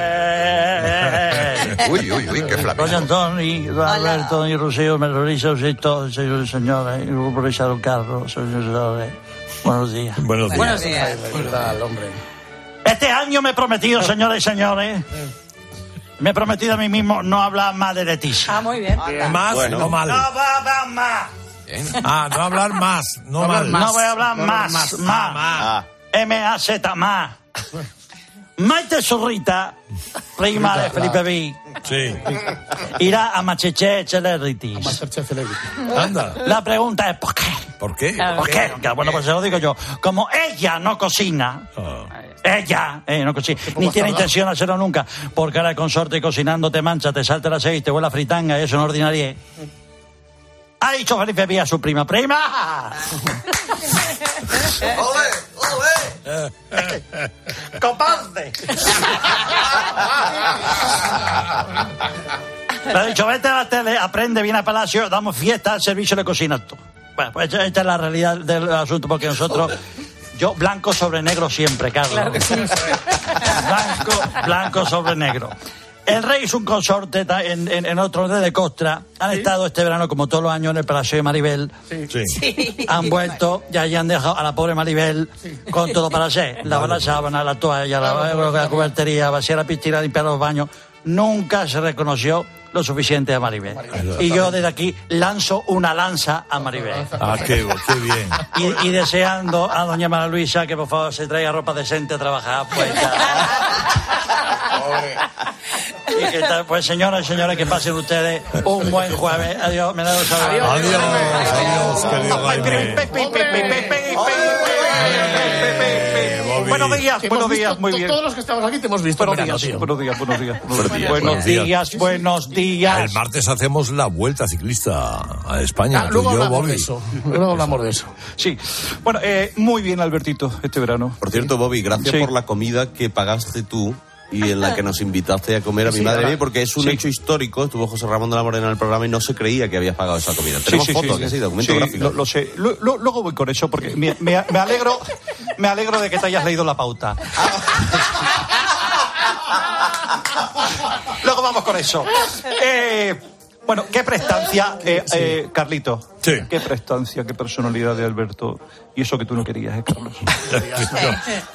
Uy, uy, uy, qué flaco. Doña Antoni, don Alberto y Rocío, me realiza usted todo, señores y señores. Y luego por echar un carro, señores y señores. Buenos días. Buenos días. Buenos días. ¿Verdad, hombre? Este año me he prometido, señores y señores, me he prometido a mí mismo no hablar más de Leticia. Ah, muy bien. ¿Más Bueno. o mal? No va a hablar más. Ah, no hablar más, no mal. No voy a hablar No más, más. más. Ah, M-A-Z, más. Maite Zurrita, prima de Felipe V, Sí. irá a Macheche Celebrities. Anda. La pregunta es ¿por qué? ¿Por qué? ¿Por qué? Que, Bueno, pues se lo digo yo. Como ella no cocina, ella eh, no cocina, ni tiene intención de hacerlo nunca, porque ahora el consorte cocinando te mancha, te salta el aceite, huele a fritanga y eso no ordinaria. Ha dicho Felipe Vía a su prima, ¡prima! [LAUGHS] ¡Compadre! Le ha dicho, vete a la tele, aprende, viene a Palacio, damos fiesta servicio de cocina. Bueno, pues esta es la realidad del asunto, porque nosotros, yo blanco sobre negro siempre, Carlos. Claro que sí. Blanco, blanco sobre negro. El rey y su consorte en, en, en otro orden de Costra han estado este verano, como todos los años, en el Palacio de Maribel. Han vuelto y allí han dejado a la pobre Maribel con todo para hacer. [LAUGHS] Lavar la sábana, la toalla, la, la cubertería, vaciar la piscina, limpiar los baños. Nunca se reconoció lo suficiente a Maribel. Y yo desde aquí lanzo una lanza a Maribel. Ah, qué, qué bien. Y, y deseando a doña María Luisa que por favor se traiga ropa decente a trabajar. Pues, y que tal, pues señoras y señores, que pasen ustedes un buen jueves. Adiós, me da los saludos. Adiós, adiós, querido Jaime. Buenos días, buenos días, muy bien. Todos los que estamos aquí te hemos visto. Buenos días, buenos días, buenos días. Buenos días, Buenos días. El martes hacemos la vuelta ciclista a España. Ah, luego hablamos Bobby. de eso. Luego hablamos de eso. Sí. Bueno, eh, muy bien, Albertito, este verano. Por cierto, Bobby, gracias Sí. por la comida que pagaste tú y en la que nos invitaste a comer a mi Sí, madre mía, porque es un sí. hecho histórico. Estuvo José Ramón de la Morena en el programa y no se creía que habías pagado esa comida. Tenemos Sí, fotos, que sí. documento gráfico. Lo, lo sé. Lu- lu- luego voy con eso porque me, me- me alegro, me alegro de que te hayas leído la pauta. [LAUGHS] Luego vamos con eso. Eh, bueno, qué prestancia, eh, eh, Carlito. Sí. Qué prestancia, qué personalidad de Alberto. Y eso que tú no querías, ¿eh, Carlos? [LAUGHS]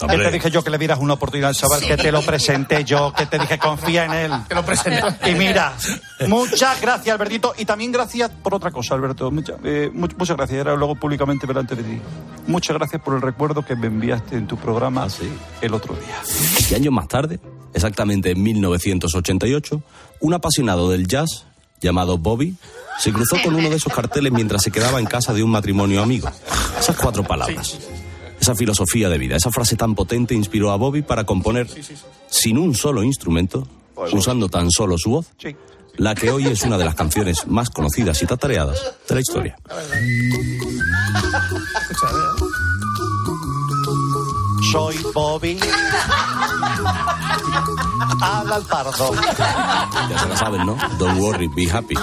Que [LAUGHS] te dije yo que le dieras una oportunidad al chaval, que te lo presenté yo, que te dije confía en él. Te lo presento. Y mira, [LAUGHS] muchas gracias, Albertito. Y también gracias por otra cosa, Alberto. Mucha- eh, mu- muchas gracias. Era luego públicamente delante de ti. Muchas gracias por el recuerdo que me enviaste en tu programa el otro día. Y años más tarde, exactamente en 1988, un apasionado del jazz llamado Bobby se cruzó con uno de esos carteles mientras se quedaba en casa de un matrimonio amigo. Esas cuatro palabras. Esa filosofía de vida, esa frase tan potente inspiró a Bobby para componer, sin un solo instrumento, usando tan solo su voz, la que hoy es una de las canciones más conocidas y tatareadas de la historia. Soy Bobby. Habla el pardo. Ya se la saben, ¿no? Don't worry, be happy.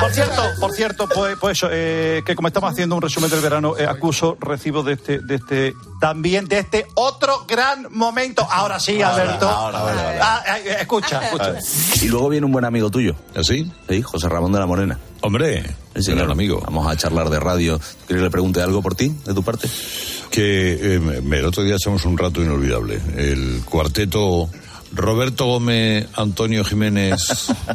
Por cierto, por cierto, pues, pues eso, eh, que como estamos haciendo un resumen del verano, eh, acuso recibo de este, de este, también de este otro gran momento. Ahora sí, Alberto. ahora, ahora, ahora. Ah, eh, escucha, escucha. Y luego viene un buen amigo tuyo. ¿Así? Sí, José Ramón de la Morena. Hombre, el señor amigo. Vamos a charlar de radio. ¿Quieres que le pregunte algo por ti, de tu parte? Que eh, el otro día echamos un rato inolvidable. El cuarteto Roberto Gómez, Antonio Jiménez,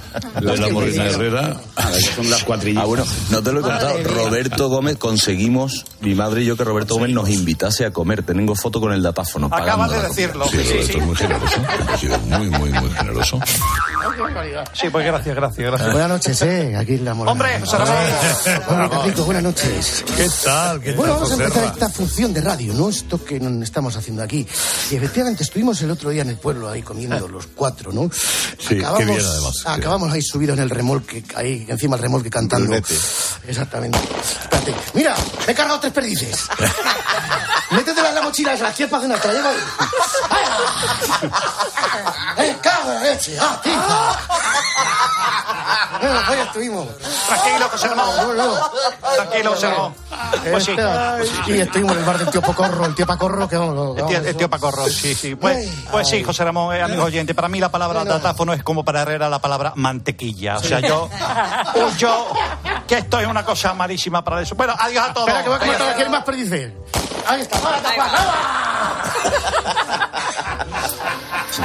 [LAUGHS] de la Morena Herrera. Ah, son las cuatrillas. Ah, bueno, no te lo he contado. Madre mía. Roberto Gómez conseguimos, mi madre y yo, que Roberto Gómez nos invitase a comer. Tengo foto con el datáfono. Acabas de decirlo. Sí, Roberto es muy generoso. Ha sido muy, muy, muy generoso. [LAUGHS] Sí, pues gracias, gracias, gracias. Buenas noches, ¿eh? Aquí en la morena. Hombre, José Ramón. Hombre, Carlito, buenas noches. ¿Qué tal? ¿Qué Bueno, tal, vamos a empezar esta función de radio, ¿no? Esto que estamos haciendo aquí. Y efectivamente estuvimos el otro día en el pueblo ahí comiendo los cuatro, ¿no? Sí, qué bien, además. Acabamos ahí subidos en el remolque, ahí encima del remolque cantando. Exactamente. Espérate. Mira, me he cargado tres perdices. [LAUGHS] Métetelas en la mochila esa, aquí es para cenar, te la llevo ahí. [LAUGHS] ¡Eh, cago en la leche! ¡Ah, tío! Bueno, ahí estuvimos. Tranquilo, José Ramón. Tranquilo, José Ramón. Pues sí. Y estuvimos en el bar del tío Pocorro, el tío Pacorro, que vamos. El tío, el tío Pacorro, sí, sí. Pues, pues sí, José Ramón, eh, amigo oyente, para mí la palabra datáfono es como para Herrera la palabra mantequilla. O sea, yo, yo, que esto es una cosa malísima para eso. Bueno, adiós a todos. Espera, que voy a comentar aquí el más perdices. Ahí está, para,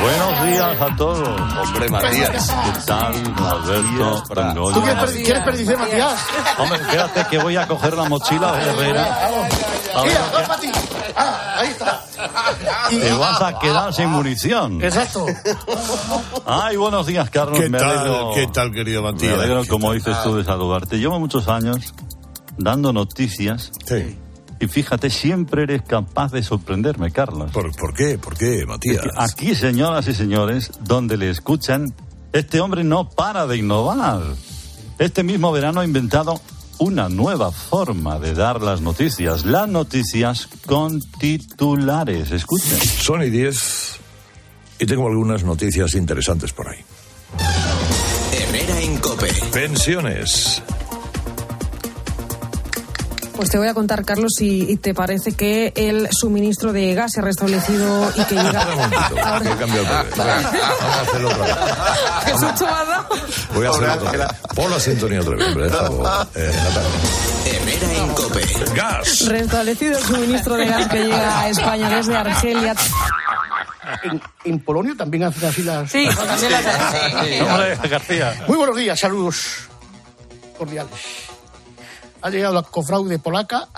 Buenos días a todos. Hombre, Matías. ¿Qué tal, Alberto? Frangoya? ¿Tú quieres, perdi- quieres perdices, Matías? Hombre, espérate que voy a coger la mochila de Herrera. Mira, dos para ti. Ah, ahí está. Te vas a quedar sin munición. Exacto. [LAUGHS] Ay, buenos días, Carlos. ¿Qué Me tal, alegro- qué tal, querido Me Matías? alegro, ¿Qué como tal? dices tú, de saludarte. Llevo muchos años dando noticias. Sí. Y fíjate, siempre eres capaz de sorprenderme, Carlos. ¿Por, por qué? ¿Por qué, Matías? Aquí, señoras y señores, donde le escuchan, este hombre no para de innovar. Este mismo verano ha inventado una nueva forma de dar las noticias. Las noticias con titulares. Escuchen. Son y 10 y tengo algunas noticias interesantes por ahí. Herrera en Cope. Pensiones. Pues te voy a contar, Carlos, si y te parece que el suministro de gas se ha restablecido y que llega. Un momentito, que he cambiado el papel. Vamos a hacerlo. Voy a hacerlo otra vez. Pon la sintonía otra vez, hombre, déjalo, eh, Natalia. Herrera en Cope. Gas. Restablecido el suministro de gas que llega a España desde Argelia. En, en Polonia también hacen así las. Sí, también las hacen. Muy buenos días, saludos cordiales. Ha llegado la cofraude polaca.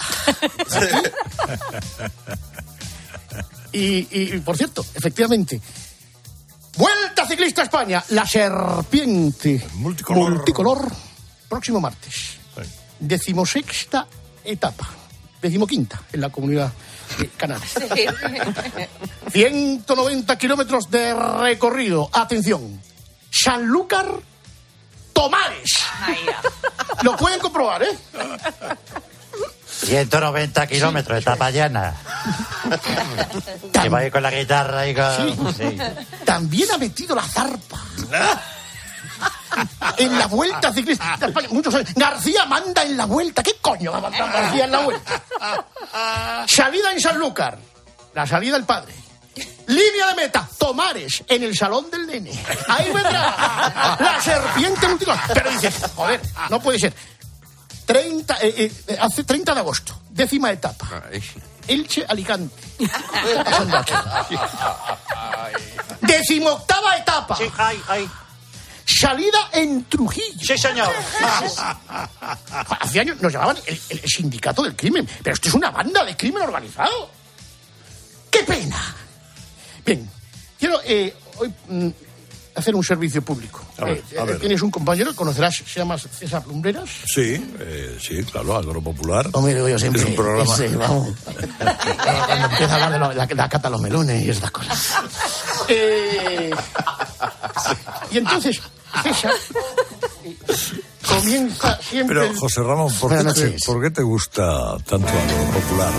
y, y, por cierto, efectivamente, Vuelta Ciclista a España, la serpiente multicolor, próximo martes. Decimosexta etapa, decimoquinta en la comunidad de Canales. 190 kilómetros de recorrido. Atención, Sanlúcar, Tomares. Lo pueden comprobar, ¿eh? 190 kilómetros, etapa llana. Que va a ir con la guitarra y con... Sí. También ha metido la zarpa. En la vuelta ciclista de España. Muchos. García manda en la vuelta. ¿Qué coño va a mandar García en la vuelta? Salida en Sanlúcar. La salida del padre. Línea de meta, Tomares, en el salón del nene. Ahí vendrá la serpiente multicolor. Pero dices, joder, no puede ser. 30, eh, eh, hace 30 de agosto, décima etapa. Elche, Alicante. Decimoctava etapa. Salida en Trujillo. Sí, señor. Hace años nos llamaban el, el sindicato del crimen, pero esto es una banda de crimen organizado. ¡Qué pena! Bien, quiero eh, hoy mm, hacer un servicio público. A ver, Eh, a eh, ver. Tienes un compañero, conocerás, se llama César Lumbreras. Sí, eh, sí, claro, Agropopular. Hombre, digo yo siempre. Es un programa. vamos. [LAUGHS] Cuando empieza a hablar de lo- la, la cata de los melones y estas cosas. Eh, y entonces, César comienza siempre... Pero, José Ramón, ¿por qué, te, noches. por qué te gusta tanto lo popular?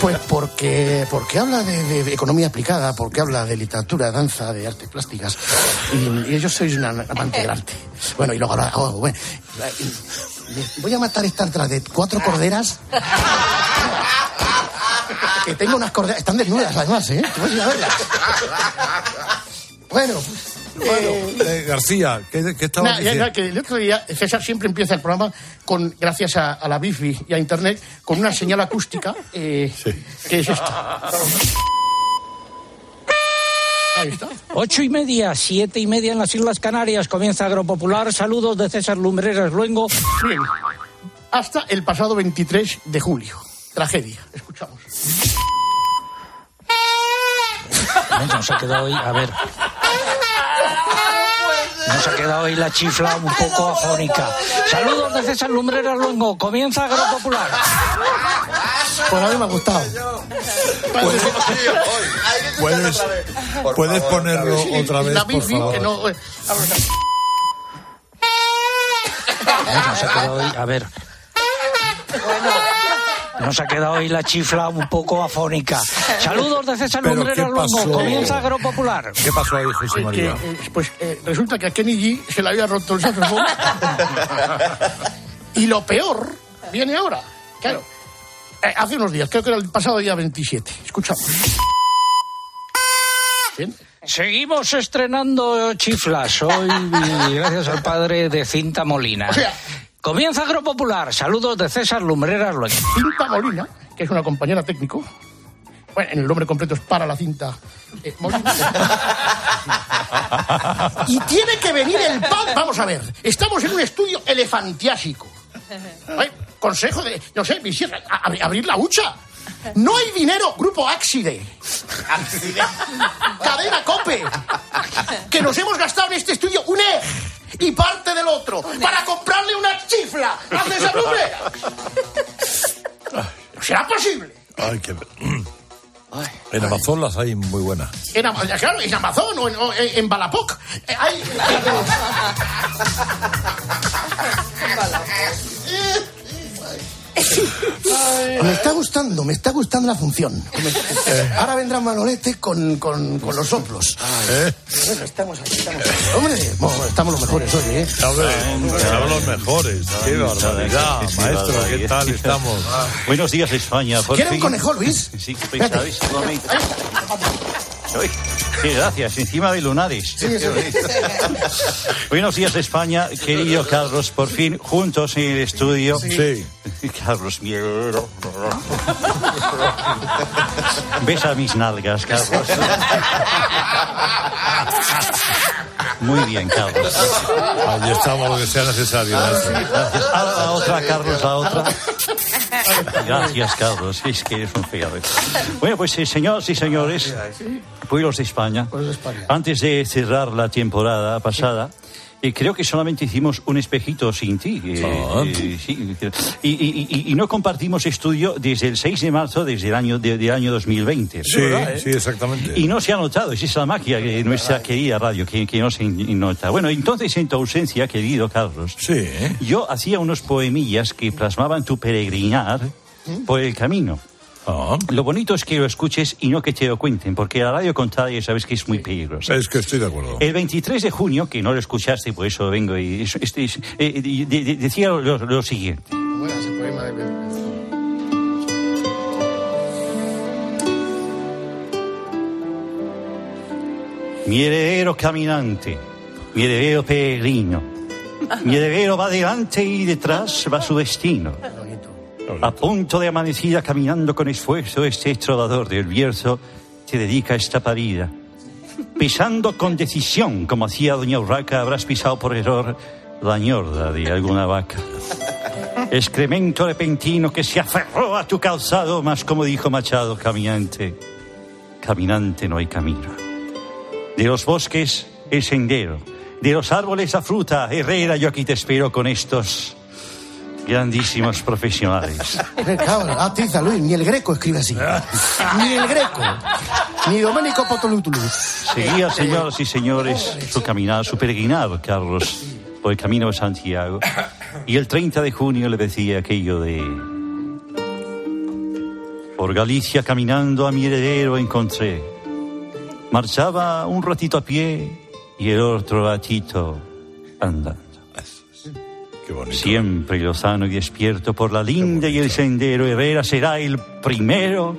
Pues porque, porque habla de, de- de economía aplicada, porque habla de literatura, danza, de artes plásticas. Y, y yo soy una amante del arte. Bueno, y luego ahora, oh, bueno, voy a matar esta otra de cuatro corderas. Que tengo unas corderas, están desnudas además, ¿eh? Tú a ir a verlas. Bueno, eh, Eh, García, ¿qué, qué estabas Nada, ya- diciendo? ya que el otro día César siempre empieza el programa con, gracias a, a la wifi y a internet, con una señal acústica eh, que es esta. Ahí está. Ocho y media, siete y media en las Islas Canarias. Comienza Agropopular. Saludos de César Lumbreras Luengo. Bien. Hasta el pasado 23 de julio. Tragedia. Escuchamos. Nos ha quedado hoy, a ver. Nos ha quedado hoy la chifla un poco afónica. Saludos de César Lumbreras Luengo. Comienza Agropopular. Pues a mí me ha gustado. ¿Puedes, puedes ponerlo otra vez, La por wifi, favor? que no... eh, Nos ha quedado hoy, a ver. Nos ha quedado hoy la chifla un poco afónica. Saludos de César ¿Pero Lumbreras qué Luengo. pasó? Comienza Agropopular. ¿Qué pasó ahí, José que, María? eh, pues eh, resulta que a Kenny G se le había roto el saxofón. y lo peor viene ahora. Claro. Eh, hace unos días, creo que era el pasado día 27. Escuchamos. Bien. Seguimos estrenando chiflas hoy gracias al padre de Cinta Molina. O sea- Comienza Agropopular. Saludos de César Lumbreras Luengo. Cinta Molina, que es una compañera técnico. Bueno, el nombre completo es para la cinta eh, Molina. y tiene que venir el pan. Vamos a ver, estamos en un estudio elefantiásico. Ay, consejo de, no sé, abrir la hucha. No hay dinero, grupo Axide. Cadena Cope. Que nos hemos gastado en este estudio un eje y parte del otro para comprarle una chifla a César. ¿No será posible? Ay, qué... En Amazon las hay muy buenas. En, claro, en Amazon o en, o en- en Balapoc. Eh, hay- [LAUGHS] [LAUGHS] Me está gustando, me está gustando la función. [LAUGHS] Ahora vendrá Manolete con, con, con los soplos. ¿Eh? Bueno, estamos aquí, estamos aquí. Hombre, bueno, estamos los mejores hoy, ¿eh? Hombre, estamos los mejores. Qué barbaridad, maestro. ¿Qué barbaridad. tal estamos? [LAUGHS] Buenos días, España. Por ¿Quiere un fin. conejo, Luis? Sí, momento. Sí, gracias, encima de lunares. Buenos días, España. Querido Carlos, por fin juntos en el estudio. Sí. Carlos, miedo. Besa mis nalgas, Carlos. Muy bien, Carlos. Allí estamos lo que sea necesario. maestro. Gracias. A la otra, Carlos, a otra. Gracias, Carlos. Es que eres un feo. Bueno, pues eh, señoras y señores, pueblos de España, antes de cerrar la temporada pasada, eh, creo que solamente hicimos un espejito sin ti. eh, Ah. eh, sí, y, y- y- y no compartimos estudio desde el 6 de marzo desde el año, de- del año 2020. Sí, sí, exactamente. Y no se ha notado, esa es la magia de nuestra querida radio, que, que no se nota. Bueno, entonces en tu ausencia, querido Carlos, yo hacía unos poemillas que plasmaban tu peregrinar por el camino. Lo bonito es que lo escuches y no que te lo cuenten, porque la radio contada ya sabes que es muy peligrosa. Es que estoy de acuerdo. El 23 de junio, que no lo escuchaste, por eso vengo y es- este es- eh, de- de- decía lo, lo siguiente. Bueno, ese poema de... Mi heredero caminante, mi heredero peregrino, mi heredero va delante y detrás va su destino. A punto de amanecida, caminando con esfuerzo, este trovador del Bierzo te dedica esta parida. Pisando con decisión, como hacía doña Urraca, habrás pisado por error la ñorda de alguna vaca. Excremento repentino que se aferró a tu calzado, mas como dijo Machado, caminante, caminante no hay camino. De los bosques, el sendero. De los árboles, la fruta. Herrera, yo aquí te espero con estos grandísimos profesionales. Ah, tiza, Luis, ni el greco escribe así. Ni el greco. Ni Domenico Potolutulu. Seguía, señoras y señores, su caminar, su peregrinar, Carlos, por el camino de Santiago. Y el 30 de junio le decía aquello de... Por Galicia caminando a mi heredero encontré. Marchaba un ratito a pie y el otro ratito andando. Siempre lozano y despierto por la linda y el sendero, Herrera será el primero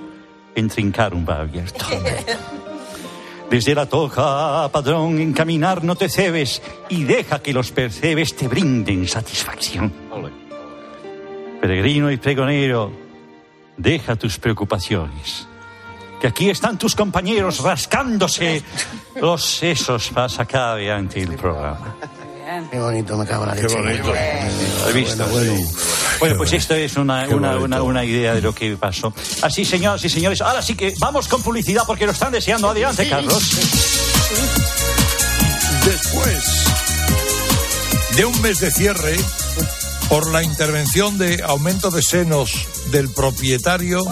en trincar un bar abierto. [LAUGHS] Desde la toja, padrón, en caminar no te cebes y deja que los percebes te brinden satisfacción. Peregrino y pregonero, deja tus preocupaciones. Que aquí están tus compañeros rascándose [LAUGHS] los sesos para sacar adelante el programa. Qué bonito, me cago en la leche. ¿Has visto? Bueno, pues esto es una, una, una, una idea de lo que pasó. Así, señoras y señores, ahora sí que vamos con publicidad porque lo están deseando. Adelante, Carlos. Después de un mes de cierre, por la intervención de aumento de senos del propietario,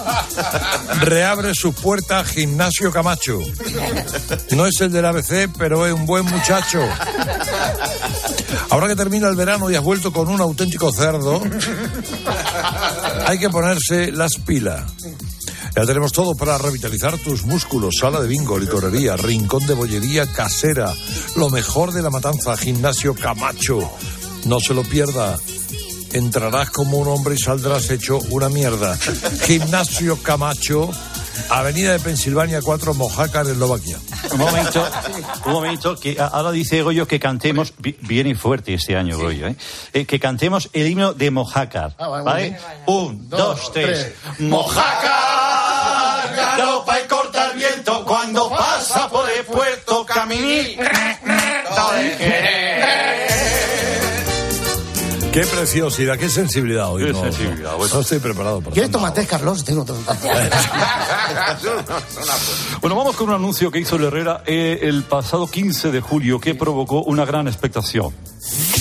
reabre su puerta Gimnasio Camacho. No es el del ABC, pero es un buen muchacho. Ahora que termina el verano y has vuelto con un auténtico cerdo, hay que ponerse las pilas. Ya tenemos todo para revitalizar tus músculos. Sala de bingo, licorería, rincón de bollería casera. Lo mejor de la matanza, gimnasio Camacho. No se lo pierda. Entrarás como un hombre y saldrás hecho una mierda. Gimnasio Camacho, Avenida de Pensilvania 4, Mojácar, Eslovaquia. Un momento, un momento, que ahora dice Goyo que cantemos, vi- viene fuerte este año Goyo, ¿eh? Eh, que cantemos el himno de Mojácar, ¿vale? Un, dos, tres. Mojácar, galopa y corta el viento cuando pasa por el puerto caminito Qué preciosidad, qué sensibilidad hoy. Qué no, sensibilidad, no, no estoy preparado para ¿Quieres tomate, Carlos? Tengo otro. [LAUGHS] [LAUGHS] Bueno, vamos con un anuncio que hizo el Herrera eh, el pasado 15 de julio que provocó una gran expectación.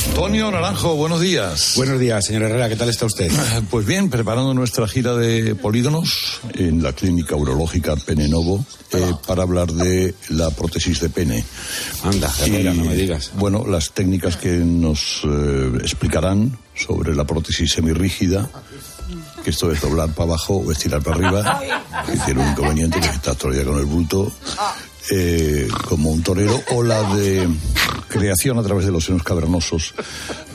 Antonio Naranjo, buenos días. Buenos días, señor Herrera, ¿qué tal está usted? [CLEARS THROAT] Pues bien, preparando nuestra gira de polígonos en la clínica urológica Penenovo eh, para hablar de la prótesis de pene. Anda, Herrera, no me digas. Bueno, las técnicas que nos eh, explicarán sobre la prótesis semirrígida, que esto es doblar para abajo o estirar para arriba, que tiene un inconveniente que el día con el bulto, eh, como un torero, o la de creación a través de los senos cavernosos,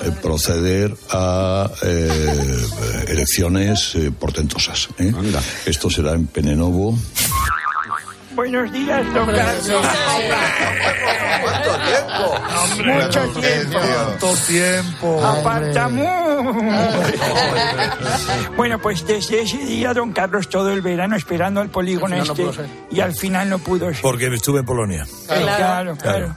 eh, proceder a eh, elecciones eh, portentosas. ¿eh? Esto será en Penenovo. Buenos días, don Carlos. Mucho tiempo. ¿Cuánto tiempo? Apartamú. Bueno, pues desde ese día, don Carlos, todo el verano esperando al polígono no este ser. y al final no pudo ser. Porque estuve en Polonia. Claro, claro. Claro.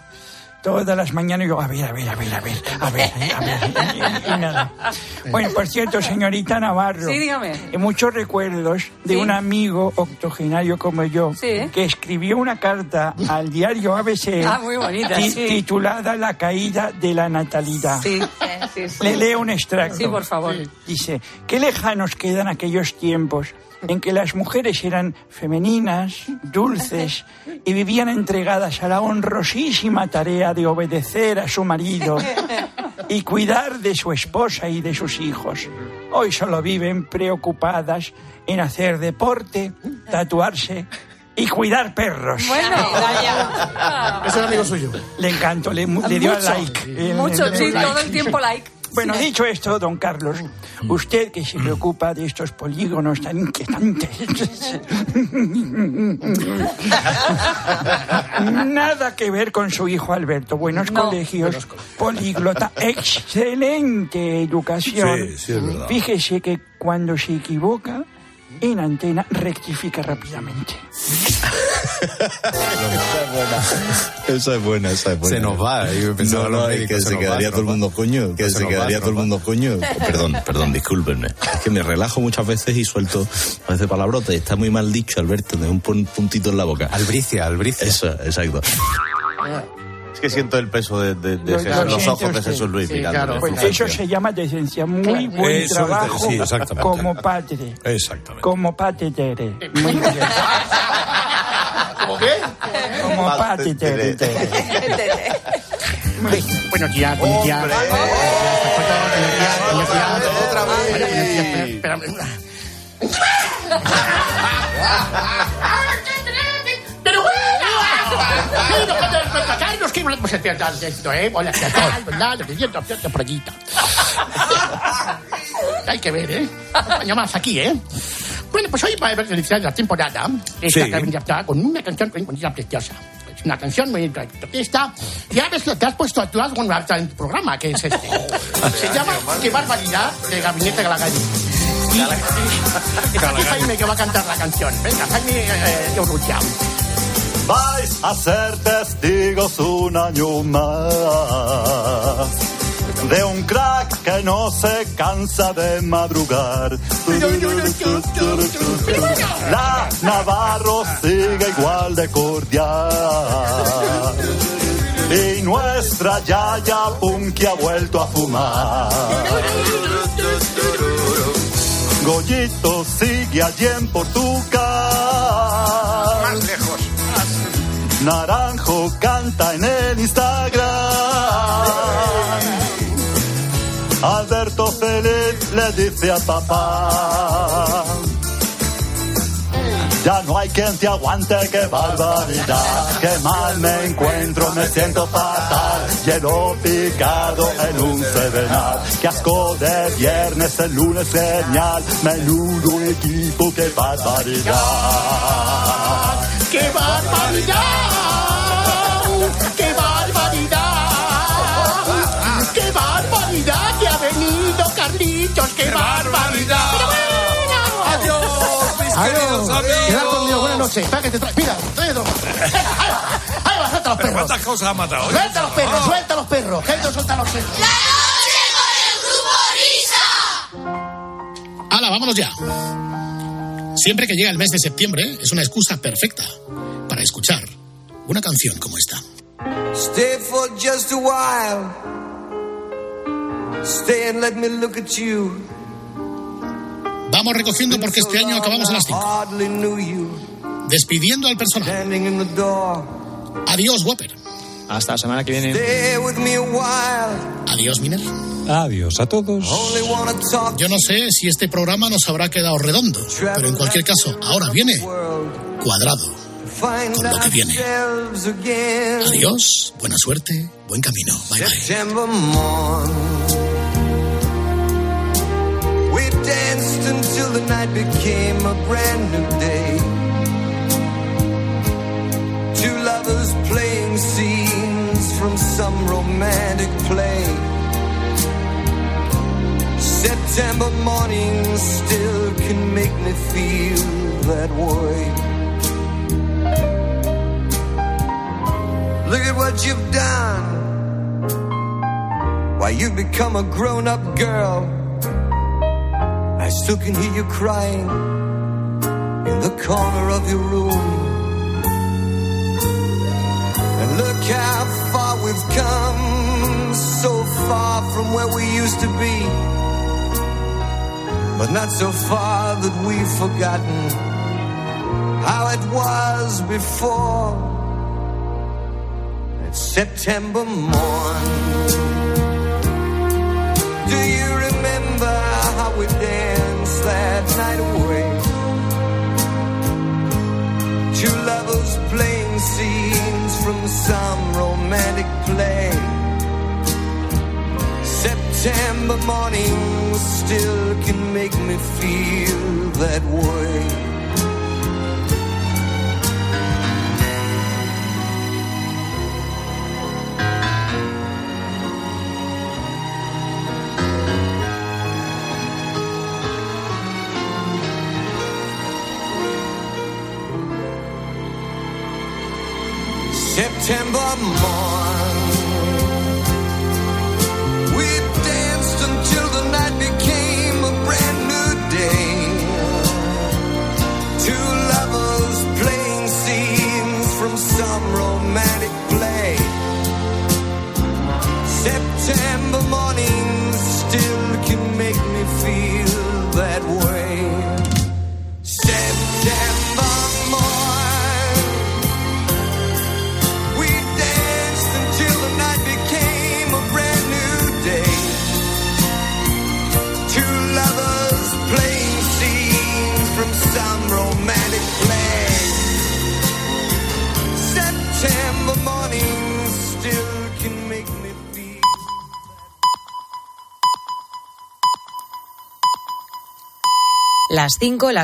Todas las mañanas yo, a ver, a ver, a ver, a ver, a ver, a ver, y, y nada. [LAUGHS] Bueno, por cierto, señorita Navarro. Sí, dígame. eh, Muchos recuerdos de Sí. un amigo octogenario como yo, Sí. que escribió una carta al diario ABC [LAUGHS] Ah, muy bonita, titulada La caída de la natalidad. Sí, sí, sí. Le leo un extracto. Sí, por favor. Dice, qué lejanos quedan aquellos tiempos en que las mujeres eran femeninas, dulces y vivían entregadas a la honrosísima tarea de obedecer a su marido y cuidar de su esposa y de sus hijos. Hoy solo viven preocupadas en hacer deporte, tatuarse y cuidar perros. Bueno, vaya. Es el amigo suyo. Le encantó, le, le dio Mucho. like. El- Mucho, el- sí, todo like. el tiempo like. Bueno, dicho esto, don Carlos, usted que se preocupa de estos polígonos tan inquietantes. [LAUGHS] Nada que ver con su hijo Alberto. Buenos No. colegios, políglota, [LAUGHS] excelente educación. Sí, sí, es verdad. Fíjese que cuando se equivoca, en antena rectifica rápidamente. Esa es buena, esa es buena. Se nos va, yo pensaba no, no, es médicos, que se se nos va, quedaría todo el mundo coño, que Se se nos va, quedaría todo el mundo coño. [LAUGHS] Perdón, perdón, discúlpenme. Es que me relajo muchas veces y suelto a veces palabrotas y está muy mal dicho, Alberto, de un pun- puntito en la boca. Albricia, albricia. Eso, exacto. Es que siento el peso de, los ojos de. Jesús Luis Sí, claro. Pues eso se llama decencia. Muy buen Eso es de- trabajo sí, exactamente. como padre. Exactamente. Como padre. Muy bien. ¿Cómo qué? Como padre. Buenos días, buenos días. Otra vez. Que no se pierda esto, ¿eh? Hola, ¿qué tal? [LAUGHS] ¿Verdad? Lo que siento, por allí. [LAUGHS] Hay que ver, ¿eh? Un año más aquí, ¿eh? Bueno, pues hoy va a haber iniciar la temporada. Esta Sí. que ya está con una canción muy bonita, preciosa. Es una canción muy orquesta. Y a veces te has puesto a con una en tu programa, que es este. [LAUGHS] Se llama Qué barbaridad de Gabinete Galagadi. Y está aquí Jaime que va a cantar la canción. Venga, Jaime eh, de Urrutia. Vais a ser testigos un año más de un crack que no se cansa de madrugar. La Navarro sigue igual de cordial. Y nuestra Yaya Punky ha vuelto a fumar. Goyito sigue allí en Portugal. Más lejos. Naranjo canta en el Instagram. Alberto Feliz le dice a papá. Ya no hay quien te aguante, qué barbaridad. Qué mal me encuentro, me siento fatal. Lleno picado en un serenal. Qué asco de viernes, el lunes genial. Menudo equipo, qué barbaridad. ¡Qué barbaridad! ¡Qué barbaridad! ¡Qué barbaridad que ha venido Carlitos! ¡Qué barbaridad! ¡Adiós! Adiós, amigos. Quedad conmigo, buenas noches. Que te. Mira. Ahí va, suelta los Pero perros. ¿Cuántas cosas ha matado? Suelta los perros, suelta los perros. Que suelta los perros. ¡Hala, vámonos ya! Siempre que llega el mes de septiembre es una excusa perfecta para escuchar una canción como esta. Stay for just a while. Stay and let me look at you. Vamos recogiendo porque este año acabamos a las 5. Hardly knew you. Despidiendo al personal. Adiós, Whopper. Hasta la semana que viene. Stay with me a while. Adiós, Miner. Adiós a todos. Only wanna talk Yo no sé si este programa nos habrá quedado redondo, pero en cualquier caso, ahora viene cuadrado. Con lo que viene. Adiós, buena suerte, buen camino. Bye bye. September morn. We danced until the night became a brand new day. Some romantic play. September morning still can make me feel that way. Look at what you've done. Why, you've become a grown up girl. I still can hear you crying in the corner of your room. Look how far we've come, so far from where we used to be. But not so far that we've forgotten how it was before. It's September morn. Do you remember how we danced that night away? Two lovers playing scenes from some romantic play. September morning still can make me feel that way. more. Las 5, las